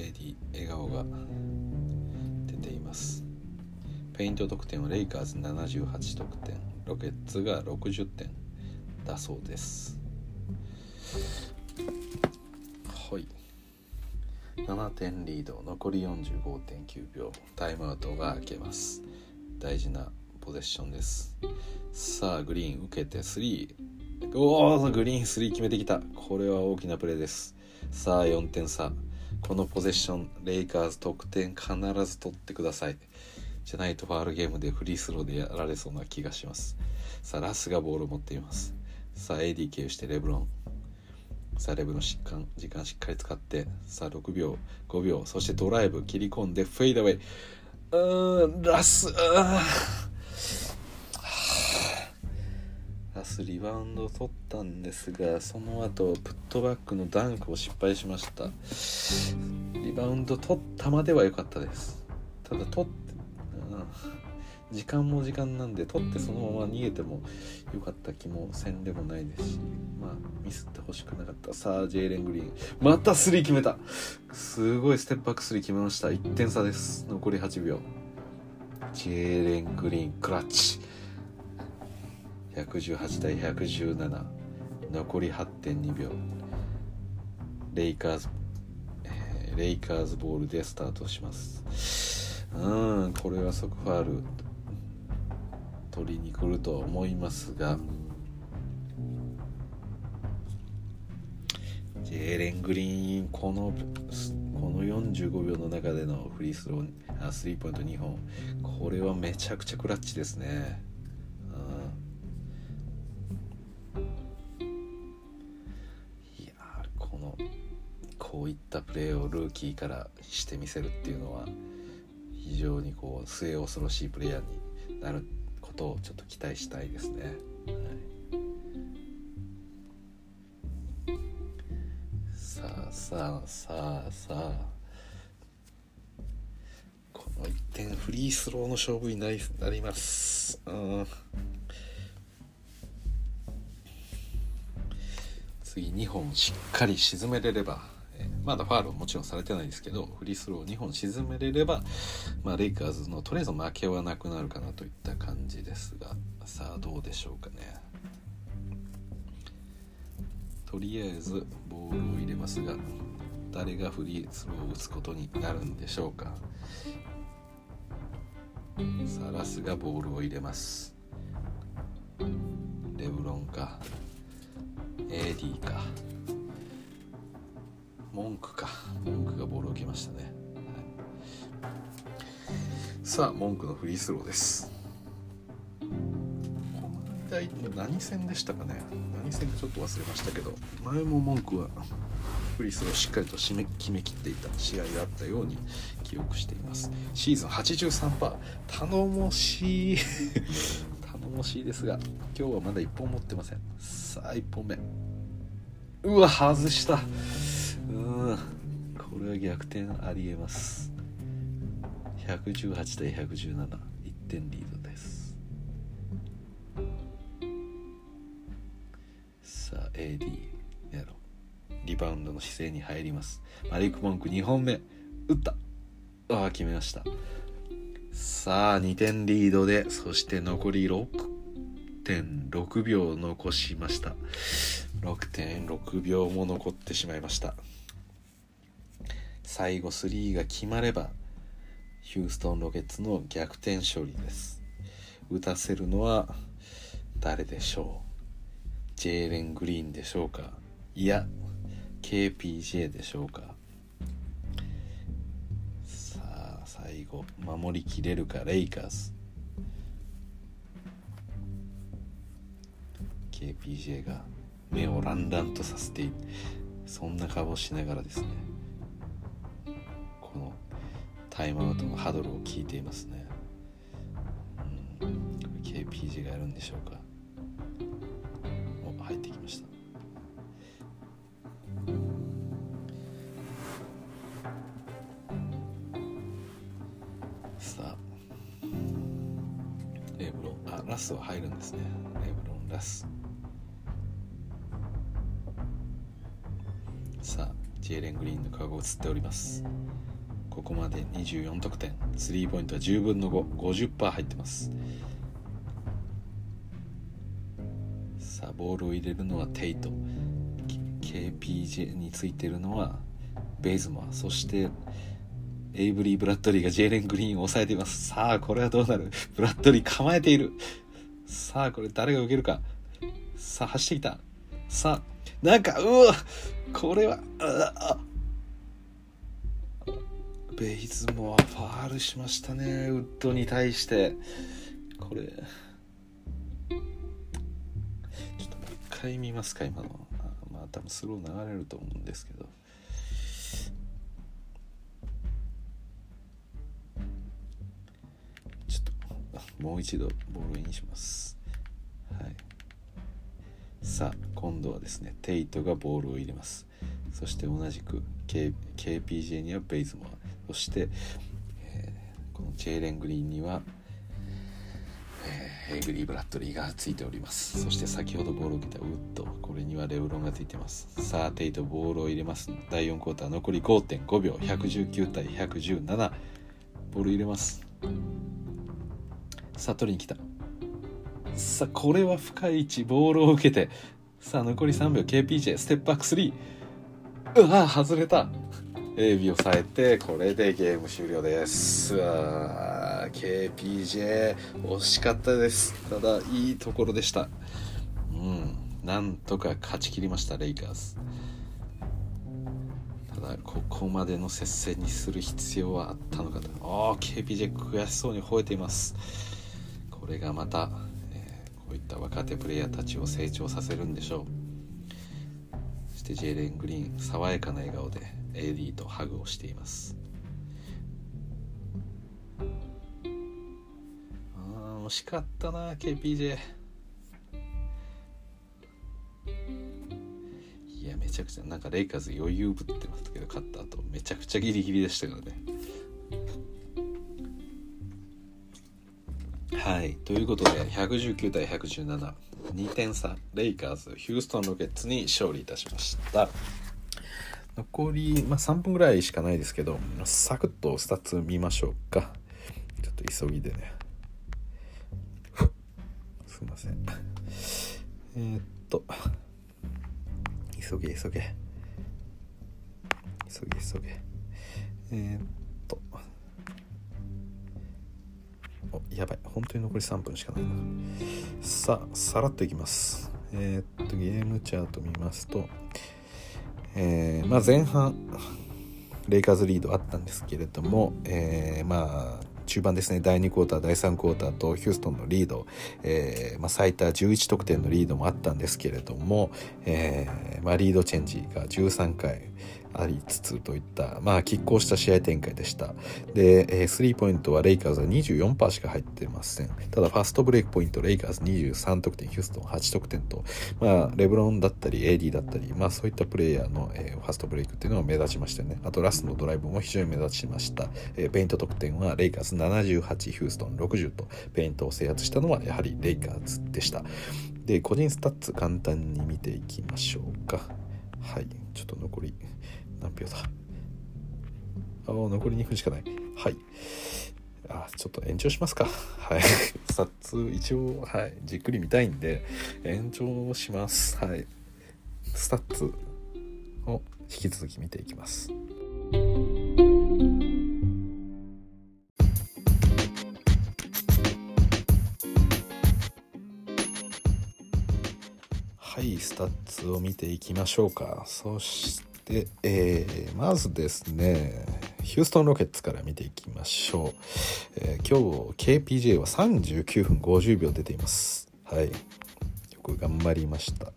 レディ笑顔が出ています。ペイント得点はレイカーズ78得点ロケッツが60点だそうです。はい。7点リード残り45.9秒。タイムアウトが明けます。大事なポゼッションです。さあグリーン受けて3おおグリーン3決めてきた。これは大きなプレーです。さあ4点差。このポゼッションレイカーズ得点必ず取ってください。じゃないとファールゲームでフリースローでやられそうな気がします。さあラスがボールを持っています。さあ AD 経由してレブロン。さあレブロン疾患時間しっかり使って。さあ6秒5秒そしてドライブ切り込んでフェイドウェイ。うーんラスうーん。ラスリバウンドを取ったんですがその後プットバックのダンクを失敗しました。リバウンド取ったまでは良かったです。ただ取って、うん、時間も時間なんで取ってそのまま逃げてもよかった気もせんでもないですしまあミスってほしくなかった。さあジェイレン・グリーン。また3決めた。すごいステップバック3決めました。1点差です。残り8秒。ジェイレン・グリーンクラッチ。118対117残り8.2秒。レイカーズ、えーレイカーズボールでスタートします。うんこれは即ファール。取りに来るとは思いますが。ジェーレン・グリーンこのこの45秒の中でのフリースローあスリーポイント2本。これはめちゃくちゃクラッチですね。こういったプレーをルーキーからしてみせるっていうのは非常にこう末恐ろしいプレイヤーになることをちょっと期待したいですね。さあさあさあさあこの1点フリースローの勝負になります。うん次2本しっかり沈めれれば、まだファールはもちろんされてないですけどフリースロー2本沈めれれば、まあ、レイカーズのとりあえず負けはなくなるかなといった感じですがさあどうでしょうかね。とりあえずボールを入れますが誰がフリースローを打つことになるんでしょうか。サラスがボールを入れます。レブロンかエディか。文句か。文句がボールを受けましたね、はい。さあ文句のフリースローです。この間何戦でしたかね？何戦かちょっと忘れましたけど前も文句はフリースローをしっかりと締め決めきっていた試合があったように記憶しています。シーズン83%頼もしい。頼もしいですが今日はまだ1本持ってません。さあ1本目。うわ外した。うん。これは逆転ありえます。118対1171点リードです。さあ AD やろリバウンドの姿勢に入ります。マリック・モンク2本目。打った。ああ決めました。さあ2点リードでそして残り6.6秒残しました。6.6秒も残ってしまいました。最後3が決まればヒューストン・ロケッツの逆転勝利です。打たせるのは誰でしょう？ジェーレン・グリーンでしょうか？いや KPJ でしょうか？さあ最後守りきれるかレイカーズ。KPJ が目をランランとさせてそんな顔をしながらですね。このタイムアウトのハドルを聞いていますね、うん、KPG がやるんでしょうか。お入ってきました。さあ。レブロン。あラスは入るんですね。レブロンラス。さあジェイレン・グリーンの顔が映っております。ここまで24得点。スリーポイントは10分の550%入ってます。さあボールを入れるのはテイト。KPJ についてるのはベイズマーそしてエイブリー・ブラッドリーがジェイレン・グリーンを抑えています。さあこれはどうなる？ブラッドリー構えている。さあこれ誰が受けるか？さあ走ってきた。さあなんかうわ！これはあベイズモアファールしましたね。ウッドに対して。これ。ちょっともう一回見ますか今の。まあ多分スロー流れると思うんですけど。ちょっともう一度ボールインします。はい。さあ今度はですねテイトがボールを入れます。そして同じく、K、KPJ にはベイズモアそして、えーこのジェイレン・グリーンにはえー、エイブリー・ブラッドリーがついております。そして先ほどボールを受けたウッドこれにはレブロンがついてます。さあテイトボールを入れます。第4クォーター残り5.5秒119対117ボール入れます。さあ取りに来た。さあこれは深い位置ボールを受けて。さあ残り3秒 KPJ ステップバック3うわ外れた。AB を抑えてこれでゲーム終了です。うわ KPJ 惜しかったです。ただいいところでした。うん。なんとか勝ち切りましたレイカーズ。ただここまでの接戦にする必要はあったのかと。ああ KPJ 悔しそうに吠えています。これがまた、えー、こういった若手プレイヤーたちを成長させるんでしょう。そしてジェイレン・グリーン爽やかな笑顔で。AD とハグをしています。あ惜しかったな KPJ いやめちゃくちゃなんかレイカーズ余裕ぶってましたけど勝った後めちゃくちゃギリギリでしたからね。はいということで119対1172点差レイカーズヒューストン・ロケッツに勝利いたしました。残り、まあ、3分ぐらいしかないですけどサクッとスタッツ見ましょうか。ちょっと急ぎでね。すいません。えー、っと急げ急げ。急げ急げ。えー、っと。おやばい。本当に残り3分しかないな。さあさらっといきます。えー、っとゲームチャート見ますとえー、まあ、前半レイカーズリードあったんですけれども、えー、まあ中盤ですね。第2クォーター第3クォーターとヒューストンのリード、えーまあ、最多11得点のリードもあったんですけれども、えーまあ、リードチェンジが13回。ありつつといった、まあ、拮抗した試合展開でした。で、えー、スリーポイントはレイカーズは24%しか入ってません。ただ、ファストブレイクポイント、レイカーズ23得点、ヒューストン8得点と、まあ、レブロンだったり、AD だったり、まあ、そういったプレイヤーの、えー、ファストブレイクっていうのは目立ちましたね。あと、ラストのドライブも非常に目立ちました。えー、ペイント得点はレイカーズ78、ヒューストン60と、ペイントを制圧したのはやはりレイカーズでした。で、個人スタッツ簡単に見ていきましょうか。はい、ちょっと残り何秒だ？あ残り2分しかない。はい。あちょっと延長しますか。はい。撮影一応はい。じっくり見たいんで延長します。はい。スタッツを引き続き見ていきます。はい。スタッツを見ていきましょうか。そしてで、えー、まずですねヒューストン・ロケッツから見ていきましょう、えー、今日 KPJ は39分50秒出ています。はい。よく頑張りました。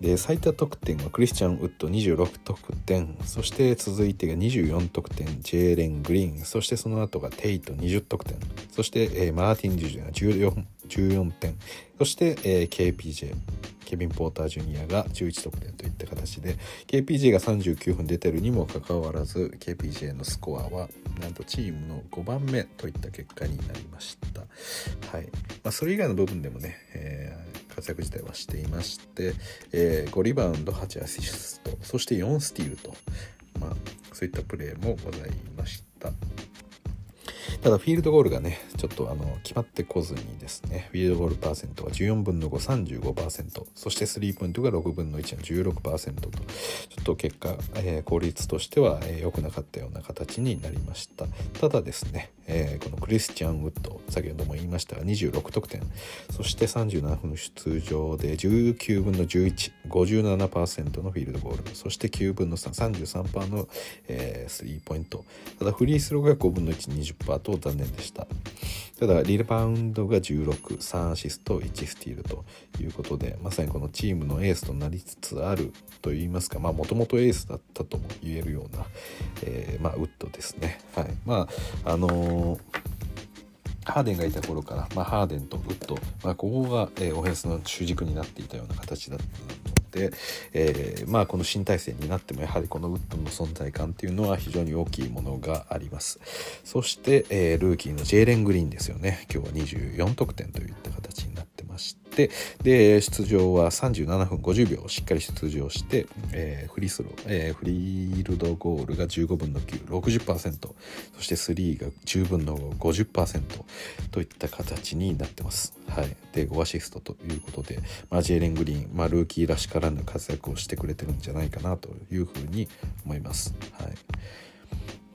で最多得点はクリスチャン・ウッド26得点そして続いてが24得点ジェーレン・グリーンそしてその後がテイト20得点そして、えー、マーティン・ジュジュが 14, 14点そして、えー、KPJ ケビン・ポーター・ジュニアが11得点といった形で KPJ が39分出てるにもかかわらず KPJ のスコアはなんとチームの5番目といった結果になりました。はいまあ、それ以外の部分でもね、えー、活躍自体はしていまして、え、5リバウンド8アシストそして4スティールと、まあ、そういったプレーもございました。ただフィールドゴールがねちょっとあの決まってこずにですねフィールドゴールパーセントは14分の535%そしてスリーポイントが6分の1の16%とちょっと結果、えー、効率としては良、えー、くなかったような形になりました。ただですね、えー、このクリスチャン・ウッド先ほども言いましたが26得点そして37分出場で19分の1157%のフィールドゴールそして9分の333%の、えー、スリーポイント。ただフリースローが5分の120%と残念でした。ただリバウンドが163アシスト1スティールということでまさにこのチームのエースとなりつつあるといいますかまあもともとエースだったとも言えるような、えー、まあ、ウッドですね。はい。まああのーハーデンがいた頃から、まあ、ハーデンとウッド、まあ、ここが、えー、オフェンスの主軸になっていたような形だったので、えー、まあこの新体制になってもやはりこのウッドの存在感っていうのは非常に大きいものがあります。そして、えー、ルーキーのジェイレン・グリーンですよね。今日は24得点といった形になってましてで出場は37分50秒しっかり出場して、えー、フリースロー、えー、フリールドゴールが15分の960%そしてスリーが10分の50%といった形になってます。はい、で5アシストということで、まあ、ジェイレン・グリーン、まあ、ルーキーらしからぬ活躍をしてくれてるんじゃないかなというふうに思います。はい。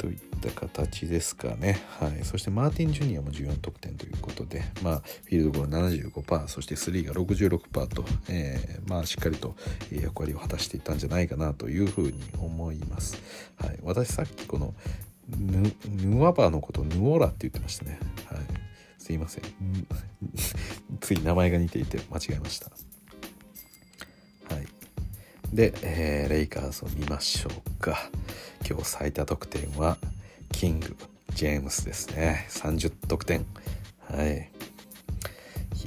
といった形ですかね。はい。そしてマーティン・ジュニアも14得点ということで、まあ、フィールドゴール75%、そしてスリーが66%と、えー、まあ、しっかりと役割を果たしていたんじゃないかなというふうに思います。はい。私さっきこのヌヌワバーのことヌオラって言ってましたね。はい。すいません。つい名前が似ていて間違えました。で、えー、レイカーズを見ましょうか。今日最多得点はキングジェームスですね。30得点。はい。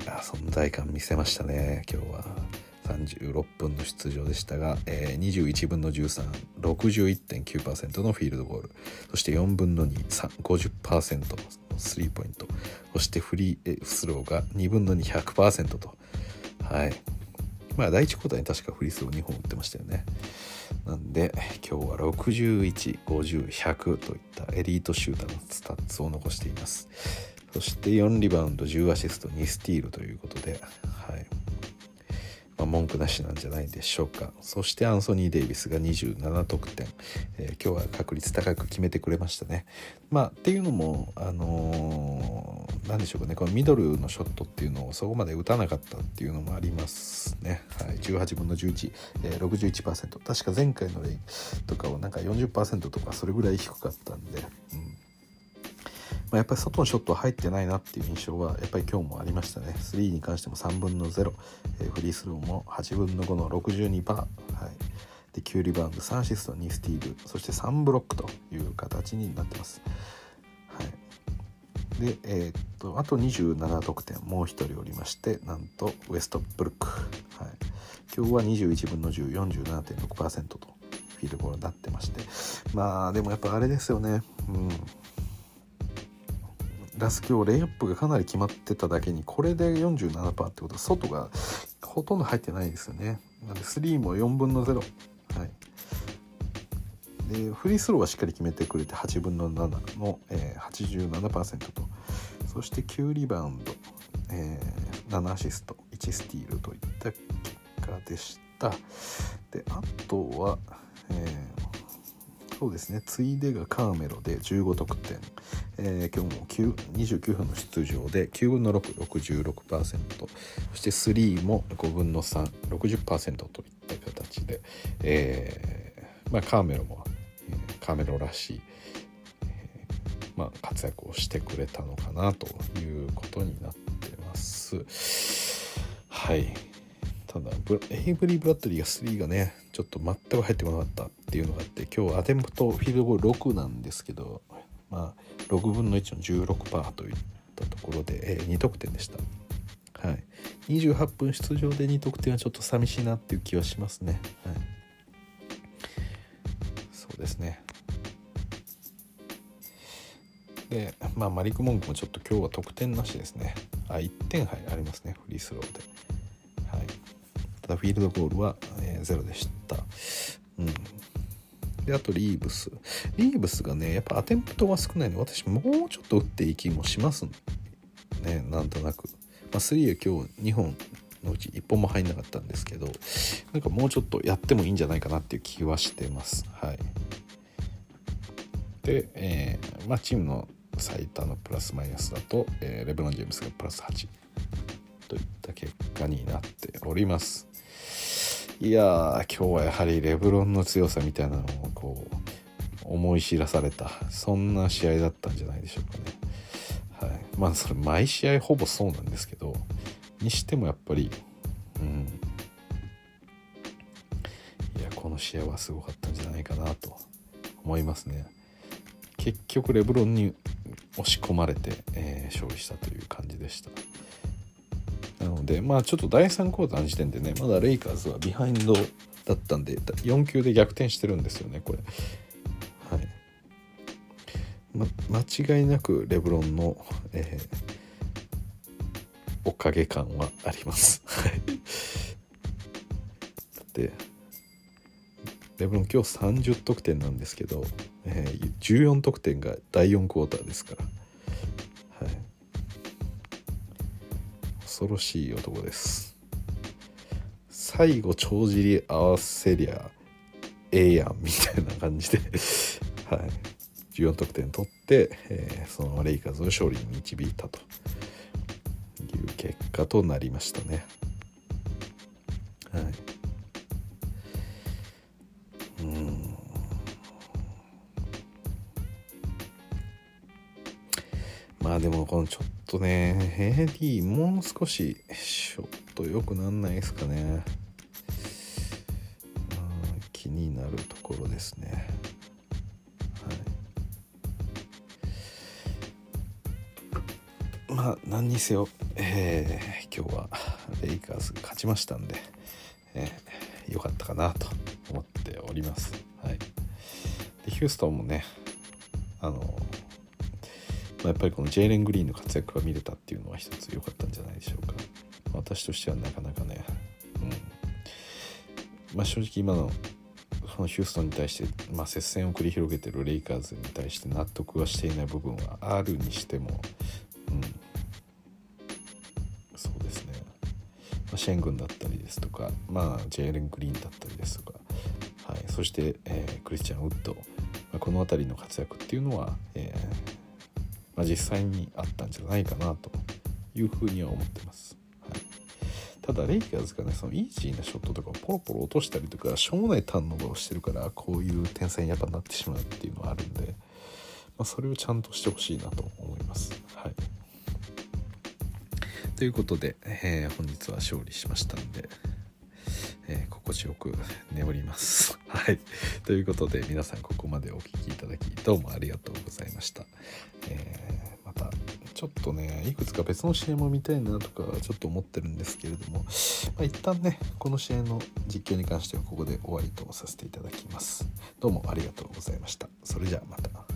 いや存在感見せましたね。今日は。36分の出場でしたが、えー、21分の1361.9%のフィールドゴール。そして4分の250%のスリーポイント。そしてフリースローが2分の2100%と。はい。まあ第1クォーターに確かフリースロー2本打ってましたよね。なんで今日は61、50、100といったエリートシューターのスタッツを残しています。そして4リバウンド10アシスト2スティールということではい。まあ、文句なしなんじゃないでしょうか。そしてアンソニー・デイビスが27得点、えー、今日は確率高く決めてくれましたね。まあっていうのもあのー、何でしょうかね。このミドルのショットっていうのをそこまで打たなかったっていうのもありますね、はい、18分の11、えー、61%確か前回のレイとかはなんか40%とかそれぐらい低かったんで、うん。まあ、やっぱり外のショットは入ってないなっていう印象はやっぱり今日もありましたね。3に関しても3分の0、えー、フリースローも8分の5の62%、はい、で9リバウンド3アシスト2スティール。そして3ブロックという形になってます、はい、で、えー、っとあと27得点。もう1人おりましてなんとウエストブルック、はい、今日は21分の1047.6%とフィールドゴールになってまして。まあでもやっぱあれですよね。うん。ラス今日レイアップがかなり決まってただけにこれで47%ってことは外がほとんど入ってないですよね。なんで3も4分の0はい。でフリースローはしっかり決めてくれて8分の7の、えー、87%と。そして9リバウンド、えー、7アシスト1スティールといった結果でした。であとは、えー、そうですね。ついでがカーメロで15得点えー、今日も29分の出場で9分の666%そして3も5分の360%といった形で、えーまあ、カーメロも、えー、カーメロらしい、えーまあ、活躍をしてくれたのかなということになってます。はい。ただエイブリー・ブラッドリーが3がねちょっと全く入ってこなかったっていうのがあって今日アテンプトフィールドゴール6なんですけどまあ、6分の1の16%といったところで、えー、2得点でした。はい、28分出場で2得点はちょっと寂しいなっていう気はしますね。はい、そうですね。で、まあ、マリック・モンクもちょっと今日は得点なしですね。あ、1点入ありますね、フリースローで。ただ、フィールドゴールは、えー、0でした。うん、であとリーブス。リーブスがねやっぱアテンプトが少ないの。で私もうちょっと打っていい気もしますねなんとなく、まあ、3は今日2本のうち1本も入んなかったんですけど。なんかもうちょっとやってもいいんじゃないかなっていう気はしてます。はい。で、えー、まあ、チームの最多のプラスマイナスだと、えー、レブロン・ジェームスがプラス8といった結果になっております。いやー今日はやはりレブロンの強さみたいなのをこう思い知らされたそんな試合だったんじゃないでしょうかね。はい、まあそれ毎試合ほぼそうなんですけどにしてもやっぱりうんいやこの試合はすごかったんじゃないかなと思いますね。結局レブロンに押し込まれて、えー、勝利したという感じでした。なのでまあちょっと第3クォーターの時点でねまだレイカーズはビハインドだったんで4球で逆転してるんですよねこれ。はい、ま、間違いなくレブロンの、えー、おかげ感はあります。はい。だってレブロン今日30得点なんですけど、えー、14得点が第4クォーターですから。恐ろしい男です。最後帳尻合わせりゃええやんみたいな感じで はい。14得点取って、えー、そのレイカーズを勝利に導いたと。いう結果となりましたね。はい。うん。まあでもこのちょっとね AD もう少しショット良くなんないですかね。気になるところですね。はい。まあ何にせよ、えー、今日はレイカーズ勝ちましたんで、えー、よかったかなと思っております。はい。でヒューストンもねあのまあ、やっぱりこのジェイレン・グリーンの活躍が見れたっていうのは一つ良かったんじゃないでしょうか。私としてはなかなかね、うん。まあ、正直今のそのヒューストンに対して、まあ、接戦を繰り広げてるレイカーズに対して納得はしていない部分はあるにしても、うん、そうですね、まあ、シェングンだったりですとか、まあ、ジェイレン・グリーンだったりですとか、はい、そして、えー、クリスチャン・ウッド、まあ、この辺りの活躍っていうのは、えーまあ、実際にあったんじゃないかなというふうには思ってます。はい、ただレイカーズがねそのイージーなショットとかをポロポロ落としたりとかしょうもないターンオーバーをしてるからこういう点差にやっぱなってしまうっていうのはあるんで、まあ、それをちゃんとしてほしいなと思います。はい、ということで、えー、本日は勝利しましたんで。えー、心地よく眠ります。はい。ということで皆さんここまでお聴きいただきどうもありがとうございました。えー、またちょっとねいくつか別の試合も見たいなとかちょっと思ってるんですけれども、まあ、一旦ねこの試合の実況に関してはここで終わりとさせていただきます。どうもありがとうございました。それじゃあまた。